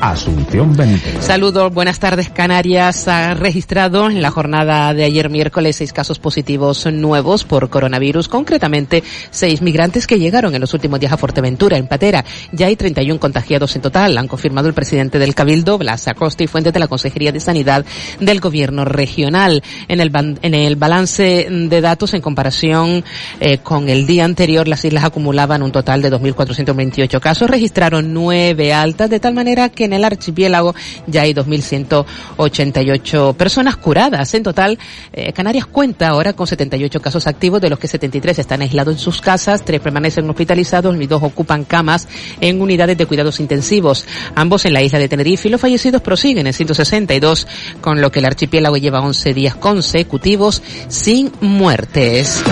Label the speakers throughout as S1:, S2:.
S1: Asunción Benítez.
S2: Saludos, buenas tardes. Canarias ha registrado en la jornada de ayer miércoles seis casos positivos nuevos por coronavirus, concretamente seis migrantes que llegaron en los últimos días a Fuerteventura, en Patera. Ya hay 31 contagiados en total, han confirmado el presidente del Cabildo, Blas Acosta, y fuentes de la Consejería de Sanidad del Gobierno Regional. En el, en el balance de datos, en comparación eh, con el día anterior, las islas acumulaban un total de 2.428 casos, registraron nueve altas, de tal manera que en el archipiélago ya hay 2.188 personas curadas. En total, eh, Canarias cuenta ahora con 78 casos activos, de los que 73 están aislados en sus casas, tres permanecen hospitalizados y dos ocupan camas en unidades de cuidados intensivos, ambos en la isla de Tenerife y los fallecidos prosiguen en 162, con lo que el archipiélago lleva 11 días consecutivos sin muertes.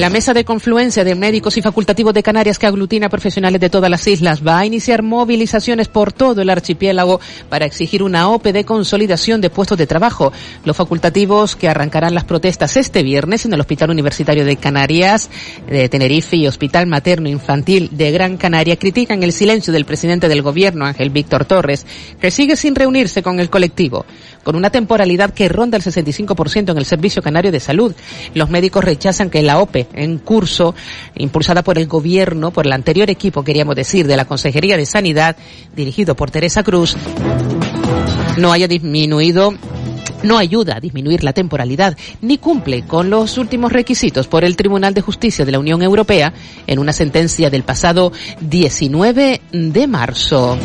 S2: La mesa de confluencia de médicos y facultativos de Canarias que aglutina profesionales de todas las islas va a iniciar movilizaciones por todo el archipiélago para exigir una OPE de consolidación de puestos de trabajo. Los facultativos que arrancarán las protestas este viernes en el Hospital Universitario de Canarias, de Tenerife y Hospital Materno Infantil de Gran Canaria critican el silencio del presidente del gobierno, Ángel Víctor Torres, que sigue sin reunirse con el colectivo con una temporalidad que ronda el 65% en el Servicio Canario de Salud. Los médicos rechazan que la OPE en curso, impulsada por el gobierno, por el anterior equipo, queríamos decir, de la Consejería de Sanidad, dirigido por Teresa Cruz, no haya disminuido no ayuda a disminuir la temporalidad ni cumple con los últimos requisitos por el Tribunal de Justicia de la Unión Europea en una sentencia del pasado 19 de marzo.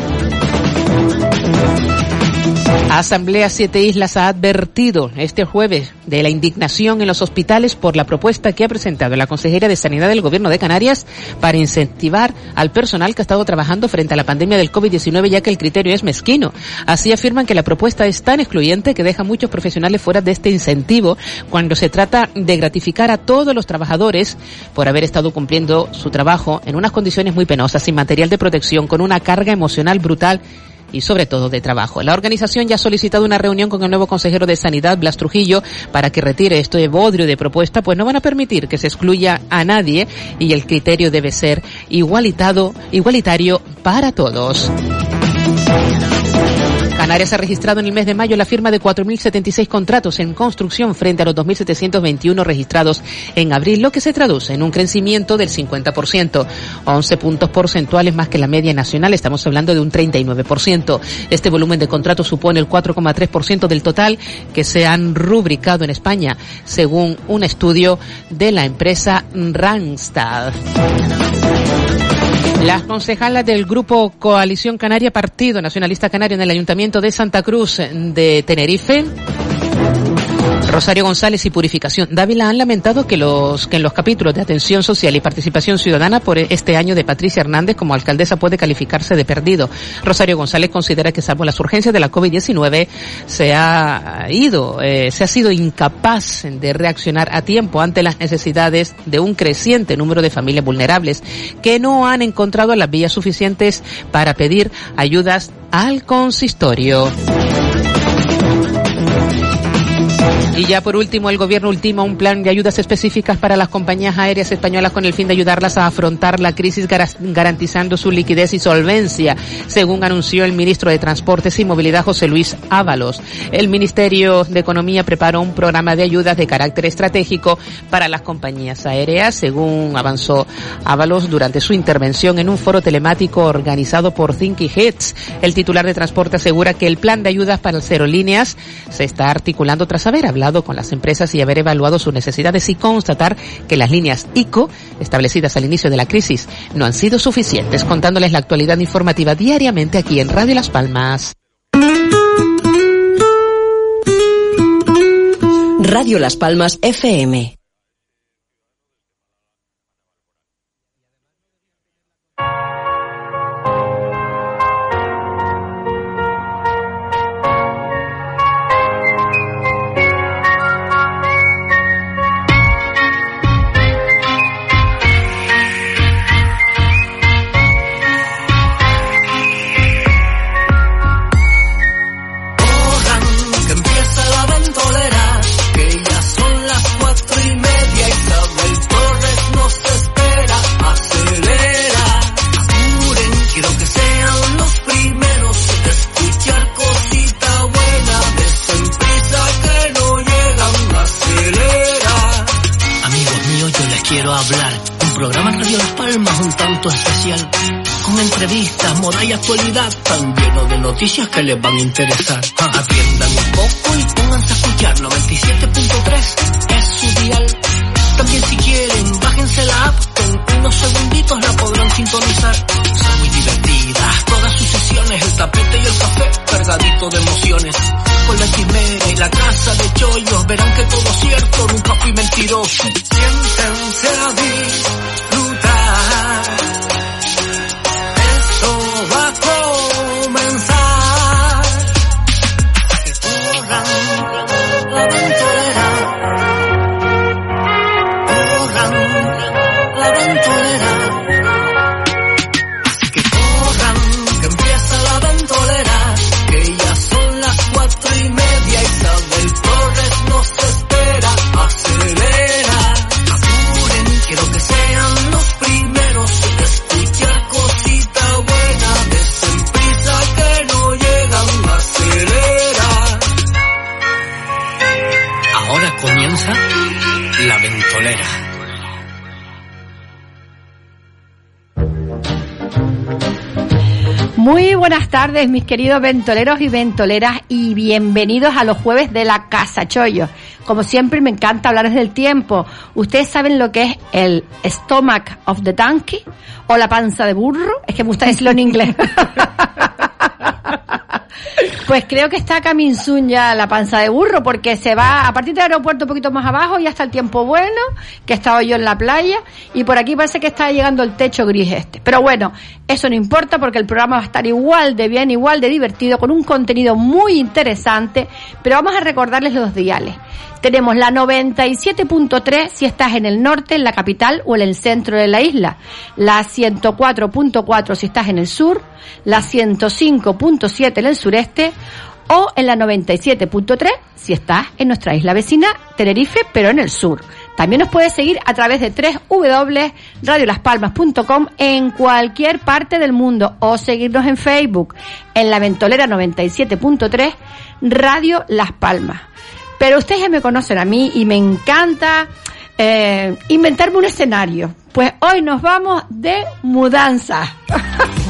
S2: Asamblea Siete Islas ha advertido este jueves de la indignación en los hospitales por la propuesta que ha presentado la Consejera de Sanidad del Gobierno de Canarias para incentivar al personal que ha estado trabajando frente a la pandemia del COVID-19 ya que el criterio es mezquino. Así afirman que la propuesta es tan excluyente que deja a muchos profesionales fuera de este incentivo cuando se trata de gratificar a todos los trabajadores por haber estado cumpliendo su trabajo en unas condiciones muy penosas, sin material de protección, con una carga emocional brutal y sobre todo de trabajo. La organización ya ha solicitado una reunión con el nuevo consejero de Sanidad, Blas Trujillo, para que retire esto de bodrio de propuesta, pues no van a permitir que se excluya a nadie y el criterio debe ser igualitado, igualitario para todos. Canarias ha registrado en el mes de mayo la firma de 4.076 contratos en construcción frente a los 2.721 registrados en abril, lo que se traduce en un crecimiento del 50%, 11 puntos porcentuales más que la media nacional, estamos hablando de un 39%. Este volumen de contratos supone el 4,3% del total que se han rubricado en España, según un estudio de la empresa Randstad. Las concejalas del Grupo Coalición Canaria Partido Nacionalista Canario en el Ayuntamiento de Santa Cruz de Tenerife Rosario González y Purificación Dávila han lamentado que los que en los capítulos de atención social y participación ciudadana por este año de Patricia Hernández como alcaldesa puede calificarse de perdido. Rosario González considera que salvo las urgencias de la COVID-19 se ha ido, eh, se ha sido incapaz de reaccionar a tiempo ante las necesidades de un creciente número de familias vulnerables que no han encontrado las vías suficientes para pedir ayudas al consistorio. Y ya por último, el gobierno ultima un plan de ayudas específicas para las compañías aéreas españolas con el fin de ayudarlas a afrontar la crisis garantizando su liquidez y solvencia, según anunció el ministro de Transportes y Movilidad José Luis Ábalos. El Ministerio de Economía preparó un programa de ayudas de carácter estratégico para las compañías aéreas, según avanzó Ábalos durante su intervención en un foro telemático organizado por Thinky Hits. El titular de transporte asegura que el plan de ayudas para las aerolíneas se está articulando tras haber hablado con las empresas y haber evaluado sus necesidades y constatar que las líneas ICO establecidas al inicio de la crisis no han sido suficientes, contándoles la actualidad informativa diariamente aquí en Radio Las Palmas.
S3: Radio Las Palmas FM
S4: noticias que les van a interesar. Atiendan un poco y pónganse a escuchar 97.3 es su dial. También si quieren, bájense la app, en unos segunditos la podrán sintonizar. Son muy divertidas, todas sus sesiones, el tapete y el café, cargadito de emociones. Con la quimera y la casa de chollos, verán que todo es cierto, nunca fui mentiroso.
S5: Buenas tardes, mis queridos ventoleros y ventoleras, y bienvenidos a los jueves de la Casa Chollo. Como siempre, me encanta hablar del tiempo. ¿Ustedes saben lo que es el stomach of the donkey? ¿O la panza de burro? Es que me gusta decirlo en inglés. Pues creo que está Caminsun ya la panza de burro, porque se va a partir del aeropuerto un poquito más abajo, y hasta el tiempo bueno, que he estado yo en la playa, y por aquí parece que está llegando el techo gris este. Pero bueno, eso no importa porque el programa va a estar igual de bien, igual de divertido, con un contenido muy interesante, pero vamos a recordarles los diales. Tenemos la 97.3 si estás en el norte, en la capital o en el centro de la isla. La 104.4 si estás en el sur. La 105.7 en el sureste. O en la 97.3 si estás en nuestra isla vecina, Tenerife, pero en el sur. También nos puedes seguir a través de www.radiolaspalmas.com en cualquier parte del mundo o seguirnos en Facebook en la ventolera 97.3 Radio Las Palmas. Pero ustedes ya me conocen a mí y me encanta eh, inventarme un escenario. Pues hoy nos vamos de mudanza.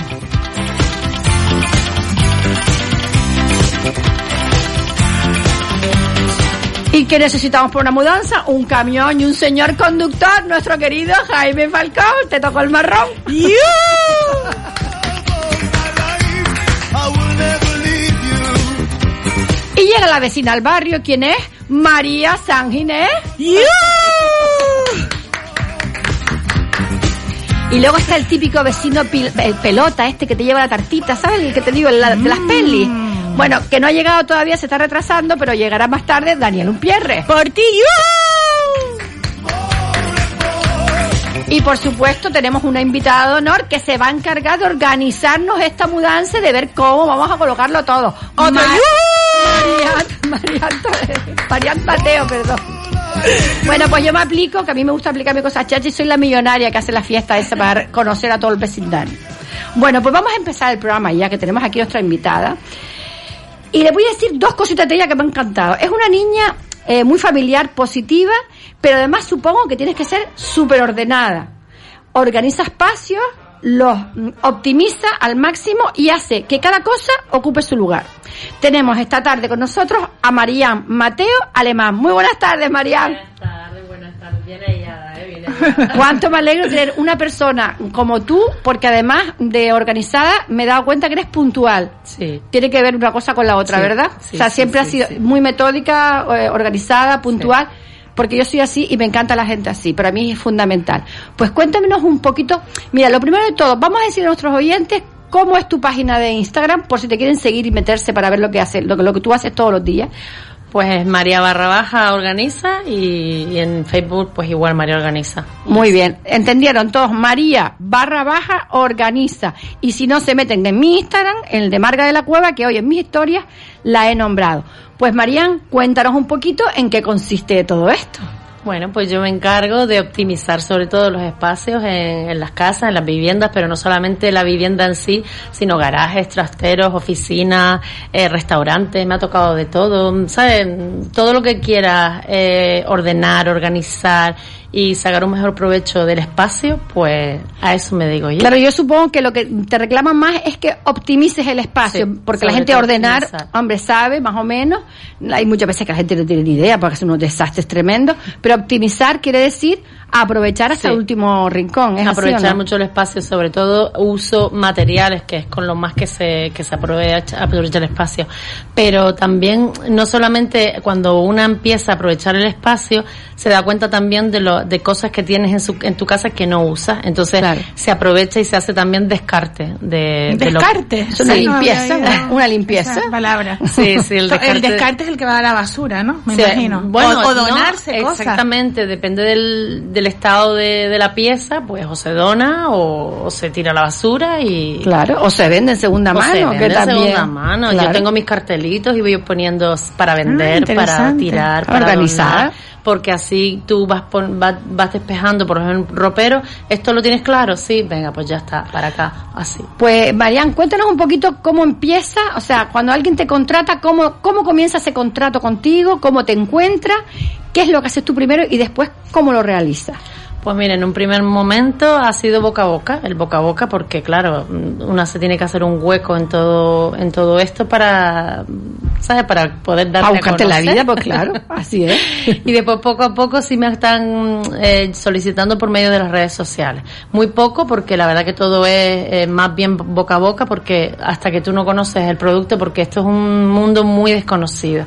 S5: ¿Y qué necesitamos por una mudanza? Un camión y un señor conductor, nuestro querido Jaime Falcón. Te tocó el marrón. Llega la vecina al barrio, ¿quién es? María San Ginés. Y luego está el típico vecino el pelota, este que te lleva la tartita, ¿sabes? El que te digo, la, de las pelis. Mm. Bueno, que no ha llegado todavía, se está retrasando, pero llegará más tarde Daniel Unpierre.
S2: ¡Por ti!
S5: Y por supuesto tenemos una invitada de honor que se va a encargar de organizarnos esta mudanza y de ver cómo vamos a colocarlo todo. ¡Otro! Marian, Mateo, perdón. Bueno, pues yo me aplico, que a mí me gusta aplicarme cosas chachas y soy la millonaria que hace la fiesta esa para conocer a todo el vecindario. Bueno, pues vamos a empezar el programa ya que tenemos aquí nuestra invitada. Y le voy a decir dos cositas de ella que me han encantado. Es una niña eh, muy familiar, positiva, pero además supongo que tienes que ser súper ordenada. Organiza espacios, los mm, optimiza al máximo y hace que cada cosa ocupe su lugar. Tenemos esta tarde con nosotros a Marían Mateo Alemán. Muy buenas tardes, Marían.
S6: Buenas tardes, buenas tardes. Bien hallada, ¿eh? Bien
S5: Cuánto me alegro tener una persona como tú, porque además de organizada, me he dado cuenta que eres puntual.
S6: Sí.
S5: Tiene que ver una cosa con la otra,
S6: Sí,
S5: ¿verdad?
S6: sí,
S5: o sea, siempre
S6: sí,
S5: ha sido muy metódica, eh, organizada, puntual. Porque yo soy así y me encanta la gente así, para mí es fundamental. Pues cuéntanos un poquito. Mira, lo primero de todo, vamos a decir a nuestros oyentes cómo es tu página de Instagram, por si te quieren seguir y meterse para ver lo que haces, lo que, lo que tú haces todos los días.
S6: Pues María Barra Baja organiza y, y en Facebook pues igual María organiza.
S5: Muy bien, entendieron todos. María barra baja organiza. Y si no se meten en mi Instagram, en el de Marga de la Cueva, que hoy en mis historias la he nombrado. Pues Marían, cuéntanos un poquito en qué consiste todo esto.
S6: Bueno, pues yo me encargo de optimizar sobre todo los espacios en, en las casas, en las viviendas, pero no solamente la vivienda en sí, sino garajes, trasteros, oficinas, eh, restaurantes, me ha tocado de todo, ¿sabes? Todo lo que quieras eh, ordenar, organizar y sacar un mejor provecho del espacio, pues a eso me digo yo.
S5: Claro, yo supongo que lo que te reclaman más es que optimices el espacio,
S6: Sí,
S5: porque la gente ordenar,
S6: optimizar.
S5: hombre, sabe más o menos. Hay muchas veces que la gente no tiene ni idea porque hacen unos desastres tremendos, pero optimizar quiere decir aprovechar hasta
S6: Sí.
S5: el último rincón. ¿es así
S6: aprovechar
S5: no?
S6: mucho el espacio, sobre todo uso materiales, que es con lo más que se, que se aprovecha, aprovecha el espacio. Pero también, no solamente cuando una empieza a aprovechar el espacio, se da cuenta también de lo, de cosas que tienes en su, en tu casa que no usas. Entonces,
S5: Claro.
S6: se aprovecha y se hace también descarte de, de lo-
S7: Descarte.
S5: Es una
S6: Sí.
S5: limpieza,
S7: No
S5: una limpieza.
S7: esa palabra.
S6: Sí, sí, el descarte.
S7: El descarte es el que va a la basura, ¿no? Me
S6: Sí,
S7: imagino.
S6: Bueno,
S7: o, o
S6: no,
S7: donarse cosas.
S6: Exactamente, depende del, del estado de, de la pieza, pues o se dona o, o se tira a la basura y...
S5: Claro, o se vende en segunda
S6: o
S5: mano,
S6: se
S5: que
S6: vende
S5: también.
S6: segunda mano.
S5: Claro.
S6: Yo tengo mis cartelitos y voy poniendo para vender, para tirar, para
S5: Organizar.
S6: donar, porque así tú vas, pon- vas, vas despejando, por ejemplo, ropero, esto lo tienes claro, sí, venga, pues ya está, para acá, así.
S5: Pues, Marian, cuéntanos un poquito cómo empieza, o sea, cuando alguien te contrata, cómo, cómo comienza ese contrato contigo, cómo te encuentra, qué es lo que haces tú primero y después cómo lo realizas.
S6: Pues mira, en un primer momento ha sido boca a boca, el boca a boca, porque claro, una se tiene que hacer un hueco en todo, en todo esto para, ¿sabes? Para poder dar
S5: Para buscarte la vida, pues claro, así es.
S6: y después poco a poco sí me están eh, solicitando por medio de las redes sociales. Muy poco porque la verdad que todo es eh, más bien boca a boca porque hasta que tú no conoces el producto porque esto es un mundo muy desconocido.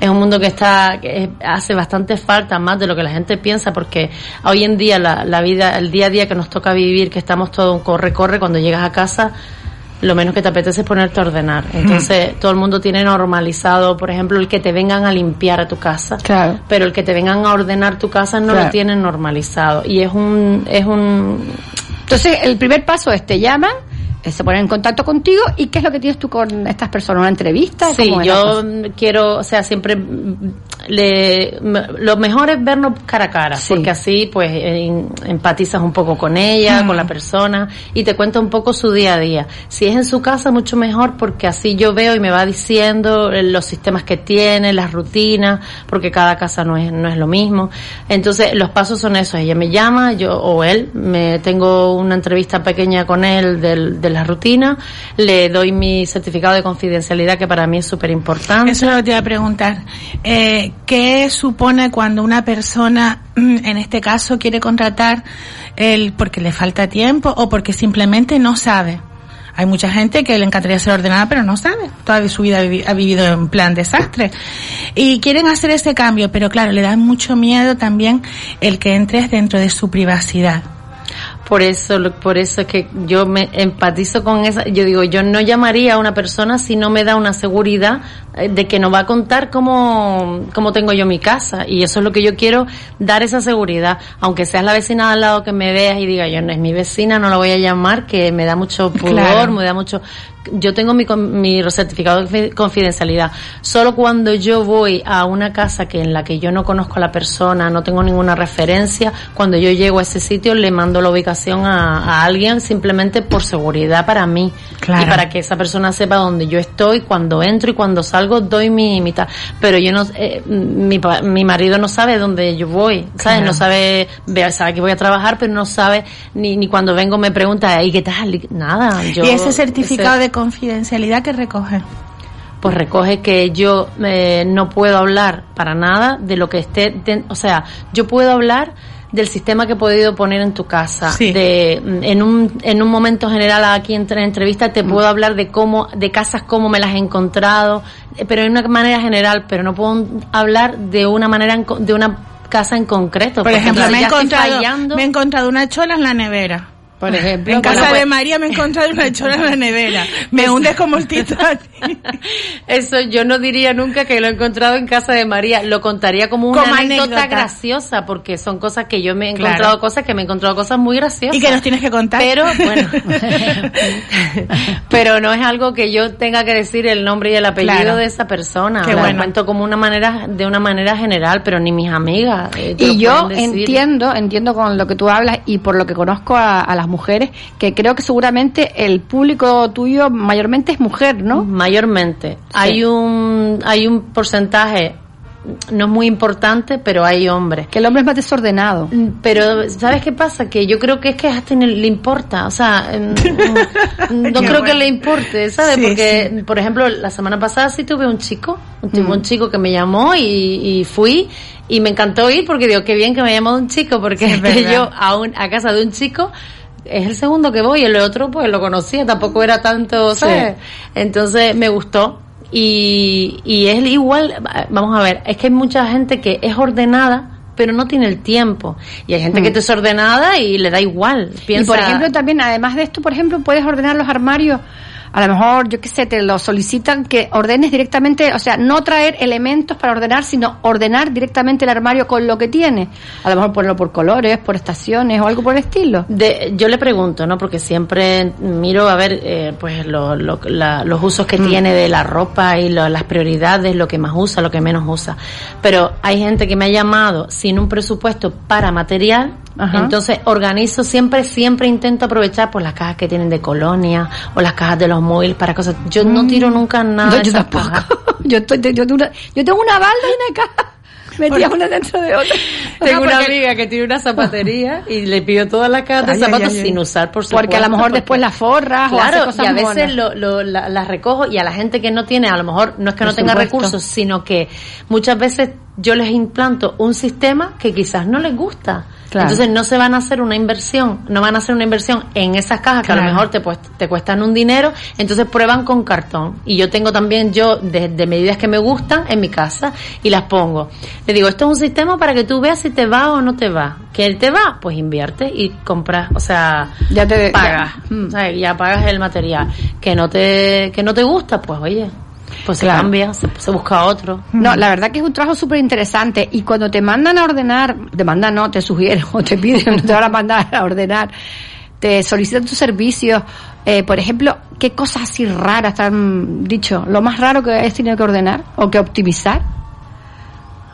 S6: Es un mundo que está que hace bastante falta más de lo que la gente piensa porque hoy en día la, la vida, el día a día que nos toca vivir, que estamos todo un corre corre cuando llegas a casa lo menos que te apetece es ponerte a ordenar. Entonces, todo el mundo tiene normalizado, por ejemplo, el que te vengan a limpiar a tu casa.
S5: Claro.
S6: Pero el que te vengan a ordenar tu casa no
S5: Claro.
S6: lo tienen normalizado. Y es un, es un,
S5: Entonces, el primer paso es te llaman, se ponen en contacto contigo y qué es lo que tienes tú con estas personas, una entrevista.
S6: Sí,
S5: ¿Cómo es la
S6: yo mm, quiero, o sea, siempre mm, le, m- lo mejor es vernos cara a cara,
S5: Sí.
S6: porque así pues en- empatizas un poco con ella, con la persona y te cuenta un poco su día a día. Si es en su casa, mucho mejor porque así yo veo y me va diciendo eh, los sistemas que tiene, las rutinas, porque cada casa no es, no es lo mismo. Entonces, los pasos son esos. Ella me llama, yo o él, me tengo una entrevista pequeña con él del- de la rutina, le doy mi certificado de confidencialidad que para mí es súper importante.
S7: Eso es lo te iba a preguntar. Eh, ¿Qué supone cuando una persona, en este caso, quiere contratar el porque le falta tiempo o porque simplemente no sabe? Hay mucha gente que le encantaría ser ordenada, pero no sabe. Toda su vida ha vivido en plan desastre. Y quieren hacer ese cambio, pero claro, le da mucho miedo también el que entres dentro de su privacidad.
S6: Por eso, por eso es que yo me empatizo con esa. Yo digo, yo no llamaría a una persona si no me da una seguridad de que no va a contar cómo, cómo tengo yo mi casa. Y eso es lo que yo quiero, dar esa seguridad. Aunque seas la vecina de al lado que me veas y diga, yo no es mi vecina, no la voy a llamar, que me da mucho pudor,
S7: Claro.
S6: me da mucho. Yo tengo mi, mi certificado de confi- confidencialidad. Solo cuando yo voy a una casa que en la que yo no conozco a la persona, no tengo ninguna referencia, cuando yo llego a ese sitio le mando la ubicación a, a alguien simplemente por seguridad para mí
S7: Claro.
S6: y para que esa persona sepa dónde yo estoy, cuando entro y cuando salgo doy mi mitad. Pero yo no, eh, mi, mi marido no sabe dónde yo voy, ¿sabes?
S7: Claro.
S6: No sabe, sabe que voy a trabajar, pero no sabe ni, ni cuando vengo me pregunta, ¿y qué tal? Nada. Yo,
S7: y ese certificado
S6: ese-
S7: de confidencialidad que recoge.
S6: pues recoge que yo eh, no puedo hablar para nada de lo que esté, de- o sea, yo puedo hablar del sistema que he podido poner en tu casa.
S7: Sí.
S6: De, en, un, en un momento general aquí en la entrevista te puedo hablar de cómo, de casas, cómo me las he encontrado, eh, pero en una manera general, pero no puedo hablar de una manera, en de una casa en concreto.
S7: Por ejemplo, me he, encontrado, me he encontrado una chola en la nevera.
S6: Por ejemplo,
S7: En casa
S6: bueno, pues-
S7: de María me he encontrado una chola en la nevera. Me hundes como el Titanic.
S6: Eso yo no diría nunca que lo he encontrado en casa de María. Lo contaría como una
S7: Como
S6: anécdota,
S7: anécdota.
S6: graciosa, porque son cosas que yo me he
S7: Claro.
S6: encontrado cosas que me he encontrado cosas muy graciosas.
S7: y que nos tienes que contar.
S6: Pero bueno, pero no es algo que yo tenga que decir el nombre y el apellido
S7: Claro.
S6: de esa persona.
S7: Qué
S6: Lo
S7: bueno.
S6: cuento como una manera, de una manera general, pero ni mis amigas. eh,
S5: Y yo entiendo, entiendo con lo que tú hablas y por lo que conozco a, a las mujeres, que creo que seguramente el público tuyo mayormente es mujer, ¿no?
S6: Mayormente. Hay un, hay un porcentaje, no es muy importante, pero hay hombres.
S5: Que el hombre es más desordenado.
S6: Mm, Pero, ¿sabes qué pasa? Que yo creo que es que hasta ni le importa, o sea, mm, mm, no creo que le importe, ¿sabes?
S7: Sí,
S6: Porque, por ejemplo, la semana pasada sí tuve un chico, tuve
S7: Mm.
S6: un chico que me llamó y, y fui y me encantó ir porque digo, qué bien que me llamó un chico, porque
S7: verdad.
S6: yo a, un, a casa de un chico es el segundo que voy, el otro pues lo conocía, tampoco era tanto, ¿sabes? Entonces me gustó. Y, y es igual, vamos a ver, es que hay mucha gente que es ordenada, pero no tiene el tiempo. Y hay gente que es desordenada y le da igual. Piensa,
S5: Y por ejemplo, también, además de esto, por ejemplo, puedes ordenar los armarios. A lo mejor, yo qué sé, te lo solicitan que ordenes directamente, o sea, no traer elementos para ordenar, sino ordenar directamente el armario con lo que tiene. A lo mejor ponerlo por colores, por estaciones o algo por el estilo.
S6: De, yo le pregunto, ¿no? Porque siempre miro a ver, eh, pues, lo- lo- la- los usos que tiene de la ropa y lo- las prioridades, lo que más usa, lo que menos usa. Pero hay gente que me ha llamado sin un presupuesto para material.
S5: Ajá.
S6: Entonces organizo siempre, siempre intento aprovechar pues las cajas que tienen de colonia o las cajas de los móviles para cosas. Yo no tiro nunca nada
S5: Mm. No,
S6: de
S5: yo tampoco. yo, estoy, yo, tengo una, yo tengo una balda y una caja. Metía una dentro de otra.
S6: Tengo una amiga que tiene una zapatería y le pido todas las cajas de
S7: Ay,
S6: zapatos
S7: ay, ay.
S6: sin usar, por supuesto.
S5: Porque a lo mejor después las forras o hace
S6: Claro,
S5: cosas
S6: y a veces lo, lo- la- las recojo y a la gente que no tiene, a lo mejor no es que
S5: Por
S6: no tenga
S5: supuesto.
S6: recursos, sino que muchas veces yo les implanto un sistema que quizás no les gusta.
S5: Claro.
S6: Entonces no se van a hacer una inversión, no van a hacer una inversión en esas cajas que a lo mejor te, pues- te cuestan un dinero, entonces prueban con cartón. Y yo tengo también yo de, de medidas que me gustan en mi casa y las pongo. Le digo, esto es un sistema para que tú veas si te va o no te va. Que te va, pues invierte y compras, o sea,
S5: Ya te-
S6: pagas,
S5: ya. Mm.
S6: o sea, ya pagas el material. Que no te, que no te gusta, pues oye, pues se cambia, se, se busca otro.
S5: No, la verdad que es un trabajo súper interesante y cuando te mandan a ordenar, te mandan no, te sugieren o te piden, no te van a mandar a ordenar, te solicitan tus servicios, eh, por ejemplo, ¿qué cosas así raras te han dicho? Lo más raro que has tenido que ordenar o que optimizar,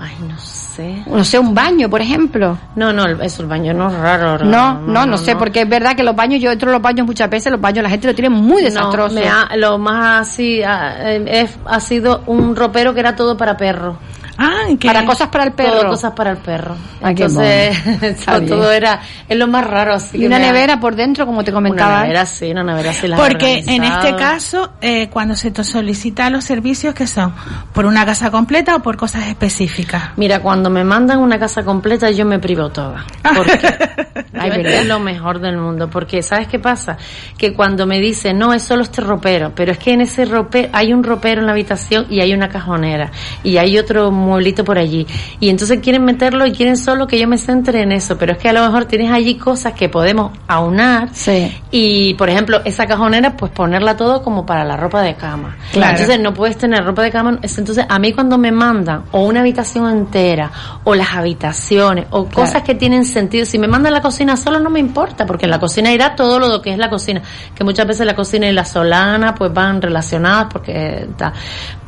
S6: Ay, no sé.
S5: No sé, un baño, por ejemplo.
S6: No, no, eso el baño no es raro. raro,
S5: No, no, no, sé, porque es verdad que los baños, yo entro a los baños muchas veces, los baños la gente lo tiene muy desastroso.
S6: No, me ha- lo más así ah, eh, es- ha sido un ropero que era todo para perro.
S7: Ah,
S5: Para cosas para el perro.
S6: Todo cosas para el perro.
S5: Qué
S6: Entonces, todo, era, es lo más raro así.
S5: y
S6: que
S5: una nevera por dentro, como te comentaba.
S6: Una nevera sí, una nevera sí la he
S7: Porque en este caso, eh, cuando se te solicita los servicios que son por una casa completa o por cosas específicas.
S6: Mira, cuando me mandan una casa completa, yo me privo toda. Porque
S5: Ay,
S6: yo
S5: ¿verdad?
S6: es lo mejor del mundo. Porque, ¿sabes qué pasa? Que cuando me dicen, no, es solo este ropero, pero es que en ese ropero, hay un ropero en la habitación y hay una cajonera. Y hay otro mueblito por allí. Y entonces quieren meterlo y quieren solo que yo me centre en eso. Pero es que a lo mejor tienes allí cosas que podemos aunar.
S5: Sí.
S6: Y, por ejemplo, esa cajonera, pues ponerla todo como para la ropa de cama.
S7: Claro.
S6: Entonces no puedes tener ropa de cama. Entonces a mí cuando me mandan o una habitación entera o las habitaciones o cosas que tienen sentido, si me mandan la cocina solo no me importa porque en la cocina irá todo lo que es la cocina. Que muchas veces la cocina y la solana pues van relacionadas porque está.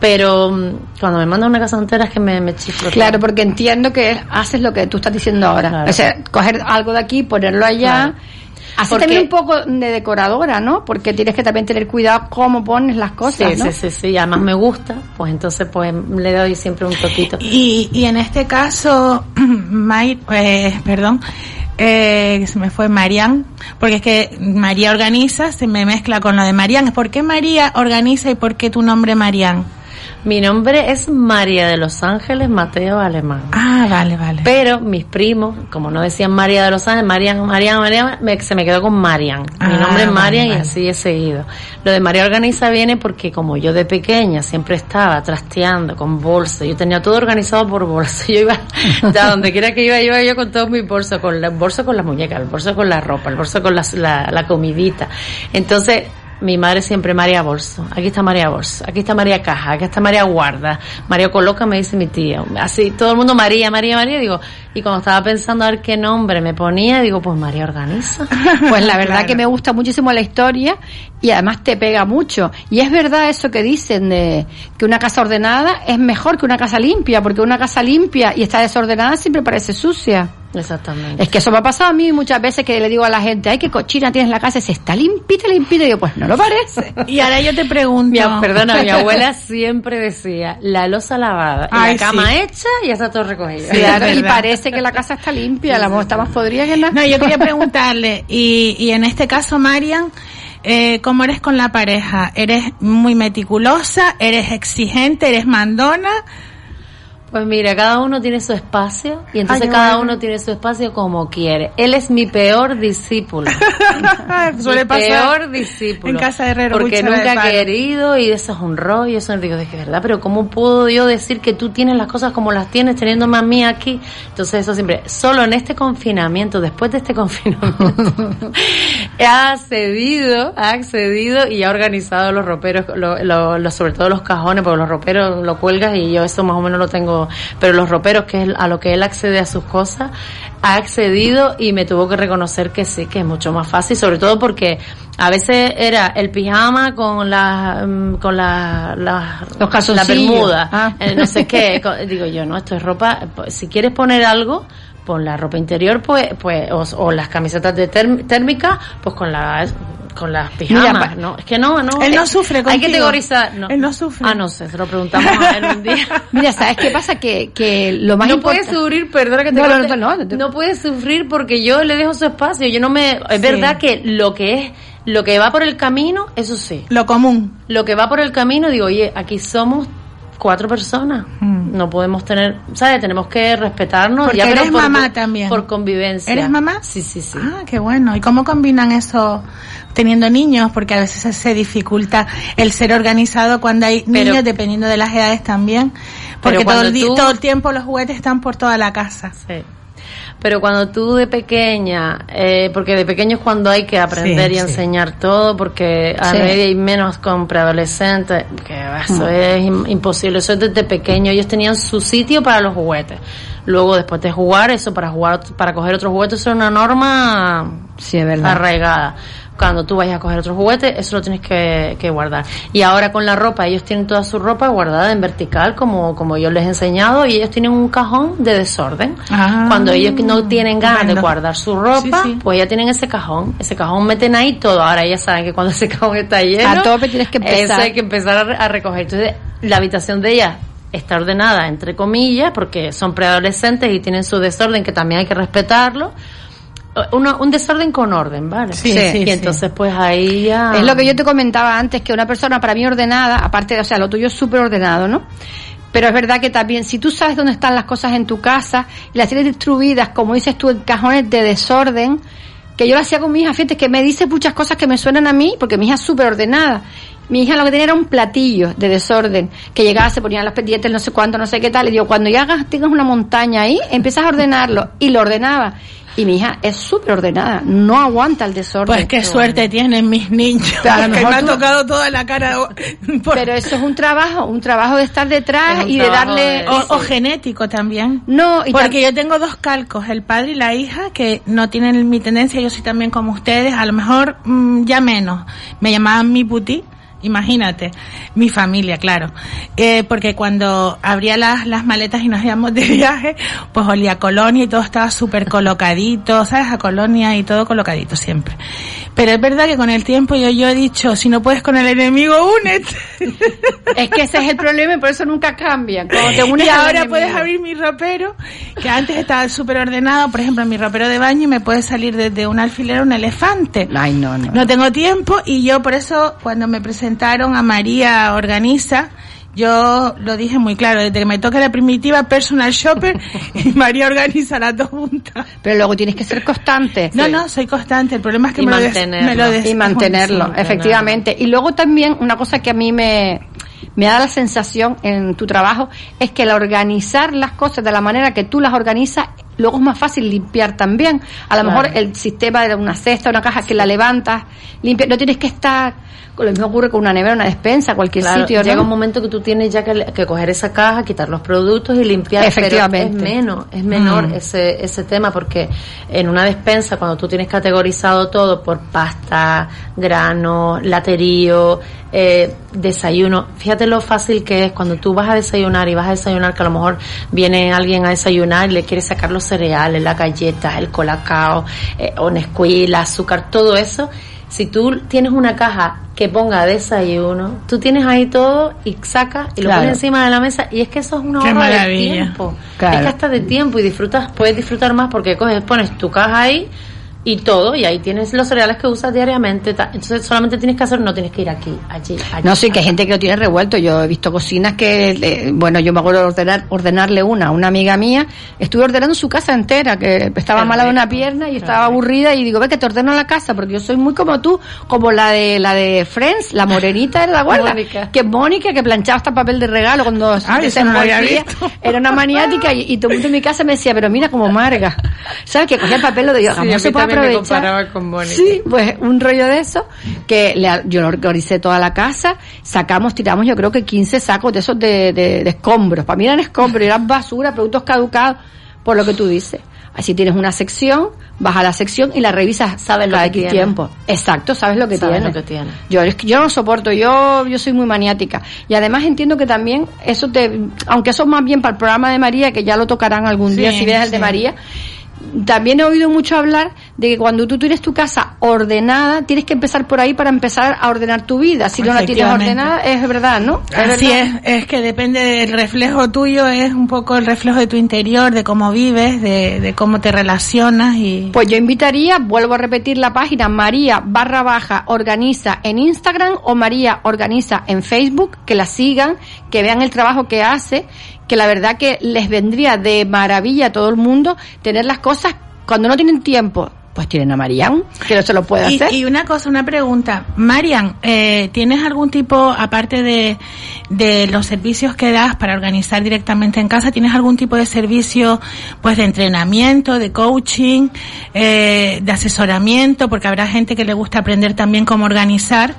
S6: Pero mm, cuando me mandan una casa entera es que me, me chiflo.
S5: Claro, porque entiendo que haces lo que tú estás diciendo ahora.
S6: Claro.
S5: O sea, coger algo de aquí, ponerlo allá.
S6: Claro.
S5: Así
S6: Porque-
S5: también un poco de decoradora, ¿no? Porque tienes que también tener cuidado cómo pones las cosas,
S6: Sí,
S5: ¿no?
S6: sí, sí, sí, y además me gusta, pues entonces pues le doy siempre un toquito.
S7: Y, y en este caso, May, eh, perdón, eh, que se me fue Marian, porque es que María organiza, se me mezcla con lo de Marian. ¿Por qué María organiza y por qué tu nombre Marian?
S6: Mi nombre es María de los Ángeles Mateo Alemán.
S7: Ah, vale, vale.
S6: Pero mis primos, como no decían María de los Ángeles, Marian, Marian, Marian, me- se me quedó con Marian. Mi
S7: Ah,
S6: nombre es
S7: vale,
S6: Marian y así he seguido. Lo de María Organiza viene porque como yo de pequeña siempre estaba trasteando con bolsa, yo tenía todo organizado por bolsa. Yo iba, ya donde quiera que iba, iba yo con todos mis bolsos, con la, el bolso con las muñecas, el bolso con la ropa, el bolso con la, la comidita. Entonces, mi madre siempre, María Bolso, aquí está María Bolso, aquí está María Caja, aquí está María Guarda, María Coloca, me dice mi tía. Así, todo el mundo María, María, María, digo, y cuando estaba pensando a ver qué nombre me ponía, digo, pues María Organiza.
S5: Pues la verdad
S7: Claro.
S5: que me gusta muchísimo la historia y además te pega mucho. Y es verdad eso que dicen de que una casa ordenada es mejor que una casa limpia, porque una casa limpia y está desordenada siempre parece sucia.
S6: Exactamente.
S5: Es que eso me ha pasado a mí muchas veces que le digo a la gente, ay, qué cochina tienes la casa, se está limpita, limpita, y yo, pues no lo parece.
S7: Y ahora yo te pregunto.
S6: Mi, a- perdona, mi abuela siempre decía, la losa lavada, y la cama
S7: sí.
S6: hecha y ya está todo recogido.
S7: Sí,
S5: Claro,
S7: es
S5: y parece que la casa está limpia, la está más podrida que nada.
S7: No, yo quería preguntarle, y, y en este caso, Marian, eh, ¿cómo eres con la pareja? ¿Eres muy meticulosa? ¿Eres exigente? ¿Eres mandona?
S6: Pues mira, cada uno tiene su espacio y entonces cada
S7: bueno.
S6: uno tiene su espacio como quiere. Él es mi peor discípulo.
S7: Suele
S6: mi
S7: pasar
S6: peor discípulo.
S7: en casa de Herrero,
S6: Porque nunca ha querido y eso es un rollo. Eso digo, de que verdad, pero ¿cómo puedo yo decir que tú tienes las cosas como las tienes teniéndome a mí aquí? Entonces eso siempre, solo en este confinamiento, después de este confinamiento, ha accedido, ha accedido y ha organizado los roperos, lo, lo- lo- sobre todo los cajones, porque los roperos lo cuelgas y yo eso más o menos lo tengo, pero los roperos, que es a lo que él accede a sus cosas, ha accedido y me tuvo que reconocer que sí, que es mucho más fácil, sobre todo porque a veces era el pijama con la, mm, con la, la,
S5: Los
S6: la bermuda,
S5: Ah.
S6: eh, no sé qué, digo yo, no, esto es ropa, pues, si quieres poner algo, pon la ropa interior, pues, pues, o, o las camisetas de térmica, pues con las, con las pijamas,
S5: Mira, pa-
S6: ¿no? Es que no, no.
S7: Él no
S6: eh,
S7: sufre
S6: Hay
S7: contigo.
S6: categorizar, no.
S7: Él no sufre.
S6: Ah, no sé, se lo preguntamos a él un día.
S5: Mira, ¿sabes qué pasa? Que, que lo más
S6: no puede sufrir, perdona que te
S5: No, no, no, no, no.
S6: No puede sufrir porque yo le dejo su espacio. Yo no me. Es
S7: Sí.
S6: verdad que lo que es, lo que va por el camino, eso sí.
S7: Lo común.
S6: Lo que va por el camino, digo, oye, aquí somos cuatro personas.
S7: Mm.
S6: No podemos tener, ¿sabes? Tenemos que respetarnos.
S7: Porque
S6: ya,
S7: eres
S6: por-
S7: mamá también.
S6: Por convivencia.
S7: ¿Eres mamá?
S6: Sí, sí, sí.
S7: Ah, qué bueno. ¿Y cómo combinan eso teniendo niños? Porque a veces se dificulta el ser organizado cuando hay
S6: Pero-
S7: niños, dependiendo de las edades también. Porque todo el,
S6: tú-
S7: todo el tiempo los juguetes están por toda la casa.
S6: Sí. Pero cuando tú de pequeña, eh, porque de pequeño es cuando hay que aprender
S7: Sí,
S6: y
S7: sí.
S6: enseñar todo, porque a
S5: Sí.
S6: medida y menos con preadolescentes, que eso es im- imposible. Eso es desde pequeño. Ellos tenían su sitio para los juguetes. Luego, después de jugar, eso para jugar, para coger otros juguetes, eso es una norma
S5: Sí, es verdad.
S6: arraigada. Cuando tú vayas a coger otro juguete, eso lo tienes que, que guardar. Y ahora con la ropa, ellos tienen toda su ropa guardada en vertical, como, como yo les he enseñado, y ellos tienen un cajón de desorden.
S7: Ah.
S6: Cuando ellos no tienen ganas de guardar su ropa,
S7: Sí, sí.
S6: pues ya tienen ese cajón. Ese cajón meten ahí todo. Ahora ya saben que cuando ese cajón está lleno,
S5: A tope tienes que empezar.
S6: Eso hay que empezar a, a recoger. Entonces, la habitación de ella está ordenada, entre comillas, porque son preadolescentes y tienen su desorden, que también hay que respetarlo. Uno- un desorden con orden, ¿vale?
S7: Sí, sí,
S6: Y
S7: sí.
S6: entonces, pues ahí ya.
S5: Es lo que yo te comentaba antes, que una persona para mí ordenada, aparte, de, o sea, lo tuyo es súper ordenado, ¿no? Pero es verdad que también, si tú sabes dónde están las cosas en tu casa y las tienes distribuidas, como dices tú, en cajones de desorden, que yo lo hacía con mi hija, fíjate que me dice muchas cosas que me suenan a mí, porque mi hija es súper ordenada. Mi hija lo que tenía era un platillo de desorden, que llegaba, se ponían los pendientes, no sé cuánto, no sé qué tal, y digo, cuando ya hagas, tengas una montaña ahí, empiezas a ordenarlo, y lo ordenaba. Y mi hija es súper ordenada, no aguanta el desorden.
S7: Pues qué suerte tienen mis niños.
S5: Pero a lo
S7: que
S5: mejor
S7: me ha tocado toda la cara. por-
S5: Pero eso es un trabajo, un trabajo de estar detrás y de darle...
S6: de-
S7: o, o genético también.
S5: No, y
S7: Porque
S5: tam-
S7: yo tengo dos calcos, el padre y la hija, que no tienen mi tendencia, yo soy también como ustedes, a lo mejor mm, ya menos. Me llamaban mi puti, imagínate, mi familia, claro. Eh, porque cuando abría las, las maletas y nos íbamos de viaje, pues olía a colonia y todo estaba súper colocadito, ¿sabes? A colonia y todo colocadito siempre. Pero es verdad que con el tiempo yo, yo he dicho, si no puedes con el enemigo, únete.
S5: es que ese es el problema y por eso nunca. Cuando te unes
S7: y ahora puedes abrir mi ropero, que antes estaba súper ordenado, por ejemplo, mi ropero de baño y me puede salir desde un alfiler a un elefante.
S5: Ay, no, no.
S7: No tengo tiempo y yo por eso cuando me presentaron a María Organiza, Yo lo dije muy claro, desde que me toca la primitiva personal shopper y María organiza las dos juntas.
S5: Pero luego tienes que ser constante.
S7: No, no, soy constante. El problema es que
S6: Y
S7: me lo, des-
S6: mantenerlo.
S7: me lo des-
S5: y mantenerlo,
S7: Sí.
S5: efectivamente. Y luego también una cosa que a mí me, me da la sensación en tu trabajo es que el organizar las cosas de la manera que tú las organizas, luego es más fácil limpiar también. A lo
S6: Claro.
S5: mejor el sistema de una cesta, una caja que la levantas, limpia, no tienes que estar, lo mismo ocurre con una nevera, una despensa, cualquier
S6: Claro,
S5: sitio, ¿no?
S6: llega un momento que tú tienes ya que, que coger esa caja, quitar los productos y limpiar.
S5: Efectivamente.
S6: Pero es menos, es menor
S5: Mm.
S6: ese, ese tema porque en una despensa, cuando tú tienes categorizado todo por pasta, grano, laterío, eh, desayuno, fíjate lo fácil que es cuando tú vas a desayunar y vas a desayunar que a lo mejor viene alguien a desayunar y le quiere sacar los cereales, las galletas, el colacao, eh, o Nesquik, el azúcar, todo eso. Si tú tienes una caja que ponga desayuno, tú tienes ahí todo y sacas y lo
S5: Claro.
S6: pones encima de la mesa y es que eso es una
S7: Qué
S6: hora de tiempo.
S5: Claro.
S6: Es que hasta de tiempo y disfrutas, puedes disfrutar más porque coges, pones tu caja ahí y todo y ahí tienes los cereales que usas diariamente. Entonces solamente tienes que hacer, no tienes que ir aquí, allí, allí.
S5: No, sí, que hay gente que lo tiene revuelto. Yo he visto cocinas que, eh, bueno, yo me acuerdo de ordenar, ordenarle una a una amiga mía. Estuve ordenando su casa entera, que estaba
S6: Qué
S5: mala de una pierna y estaba aburrida y digo, ve que te ordeno la casa, porque yo soy muy como tú, como la de la de Friends, la morenita, ¿era la guarda?
S6: Mónica.
S5: Que Mónica, que planchaba hasta papel de regalo cuando
S7: Ay,
S5: se envolvía. Era una maniática y, y todo el mundo en mi casa me decía, pero mira como Marga. ¿Sabes? Que cogía el papel, lo de yo,
S6: Sí,
S5: ¿cómo
S6: a
S5: se
S6: mí
S5: puede
S6: me
S5: aprovechar?
S6: comparaba con Mónica.
S5: Sí, pues un rollo de eso, que le, yo lo organicé toda la casa, sacamos, tiramos yo creo que 15 sacos de esos de, de, de escombros. Para mí eran escombros, eran basura, productos caducados, por lo que tú dices. Así tienes una sección, vas a la sección y la revisas
S6: Sabes lo
S5: cada
S6: que tiene.
S5: tiempo. Exacto, sabes lo que
S6: Sabes
S5: tiene.
S6: lo que tiene.
S5: Yo, es que yo no soporto, yo, yo soy muy maniática. Y además entiendo que también eso te, aunque eso es más bien para el programa de María, que ya lo tocarán algún día si vienes el de. María, también he oído mucho hablar de que cuando tú tienes tu casa ordenada, tienes que empezar por ahí para empezar a ordenar tu vida. Si no la tienes ordenada, es verdad, ¿no? Es
S7: Así
S5: verdad.
S7: es, es que depende del reflejo tuyo, es un poco el reflejo de tu interior, de cómo vives, de, de cómo te relacionas y...
S5: Pues yo invitaría, vuelvo a repetir la página María barra baja organiza en Instagram o María organiza en Facebook, que la sigan, que vean el trabajo que hace, que la verdad que les vendría de maravilla a todo el mundo tener las cosas cuando no tienen tiempo. Pues tienen a Marian, que no se lo puede
S7: Y,
S5: hacer.
S7: y una cosa, una pregunta. Marian, eh, ¿tienes algún tipo, aparte de, de los servicios que das para organizar directamente en casa, tienes algún tipo de servicio pues de entrenamiento, de coaching, eh, de asesoramiento? Porque habrá gente que le gusta aprender también cómo organizar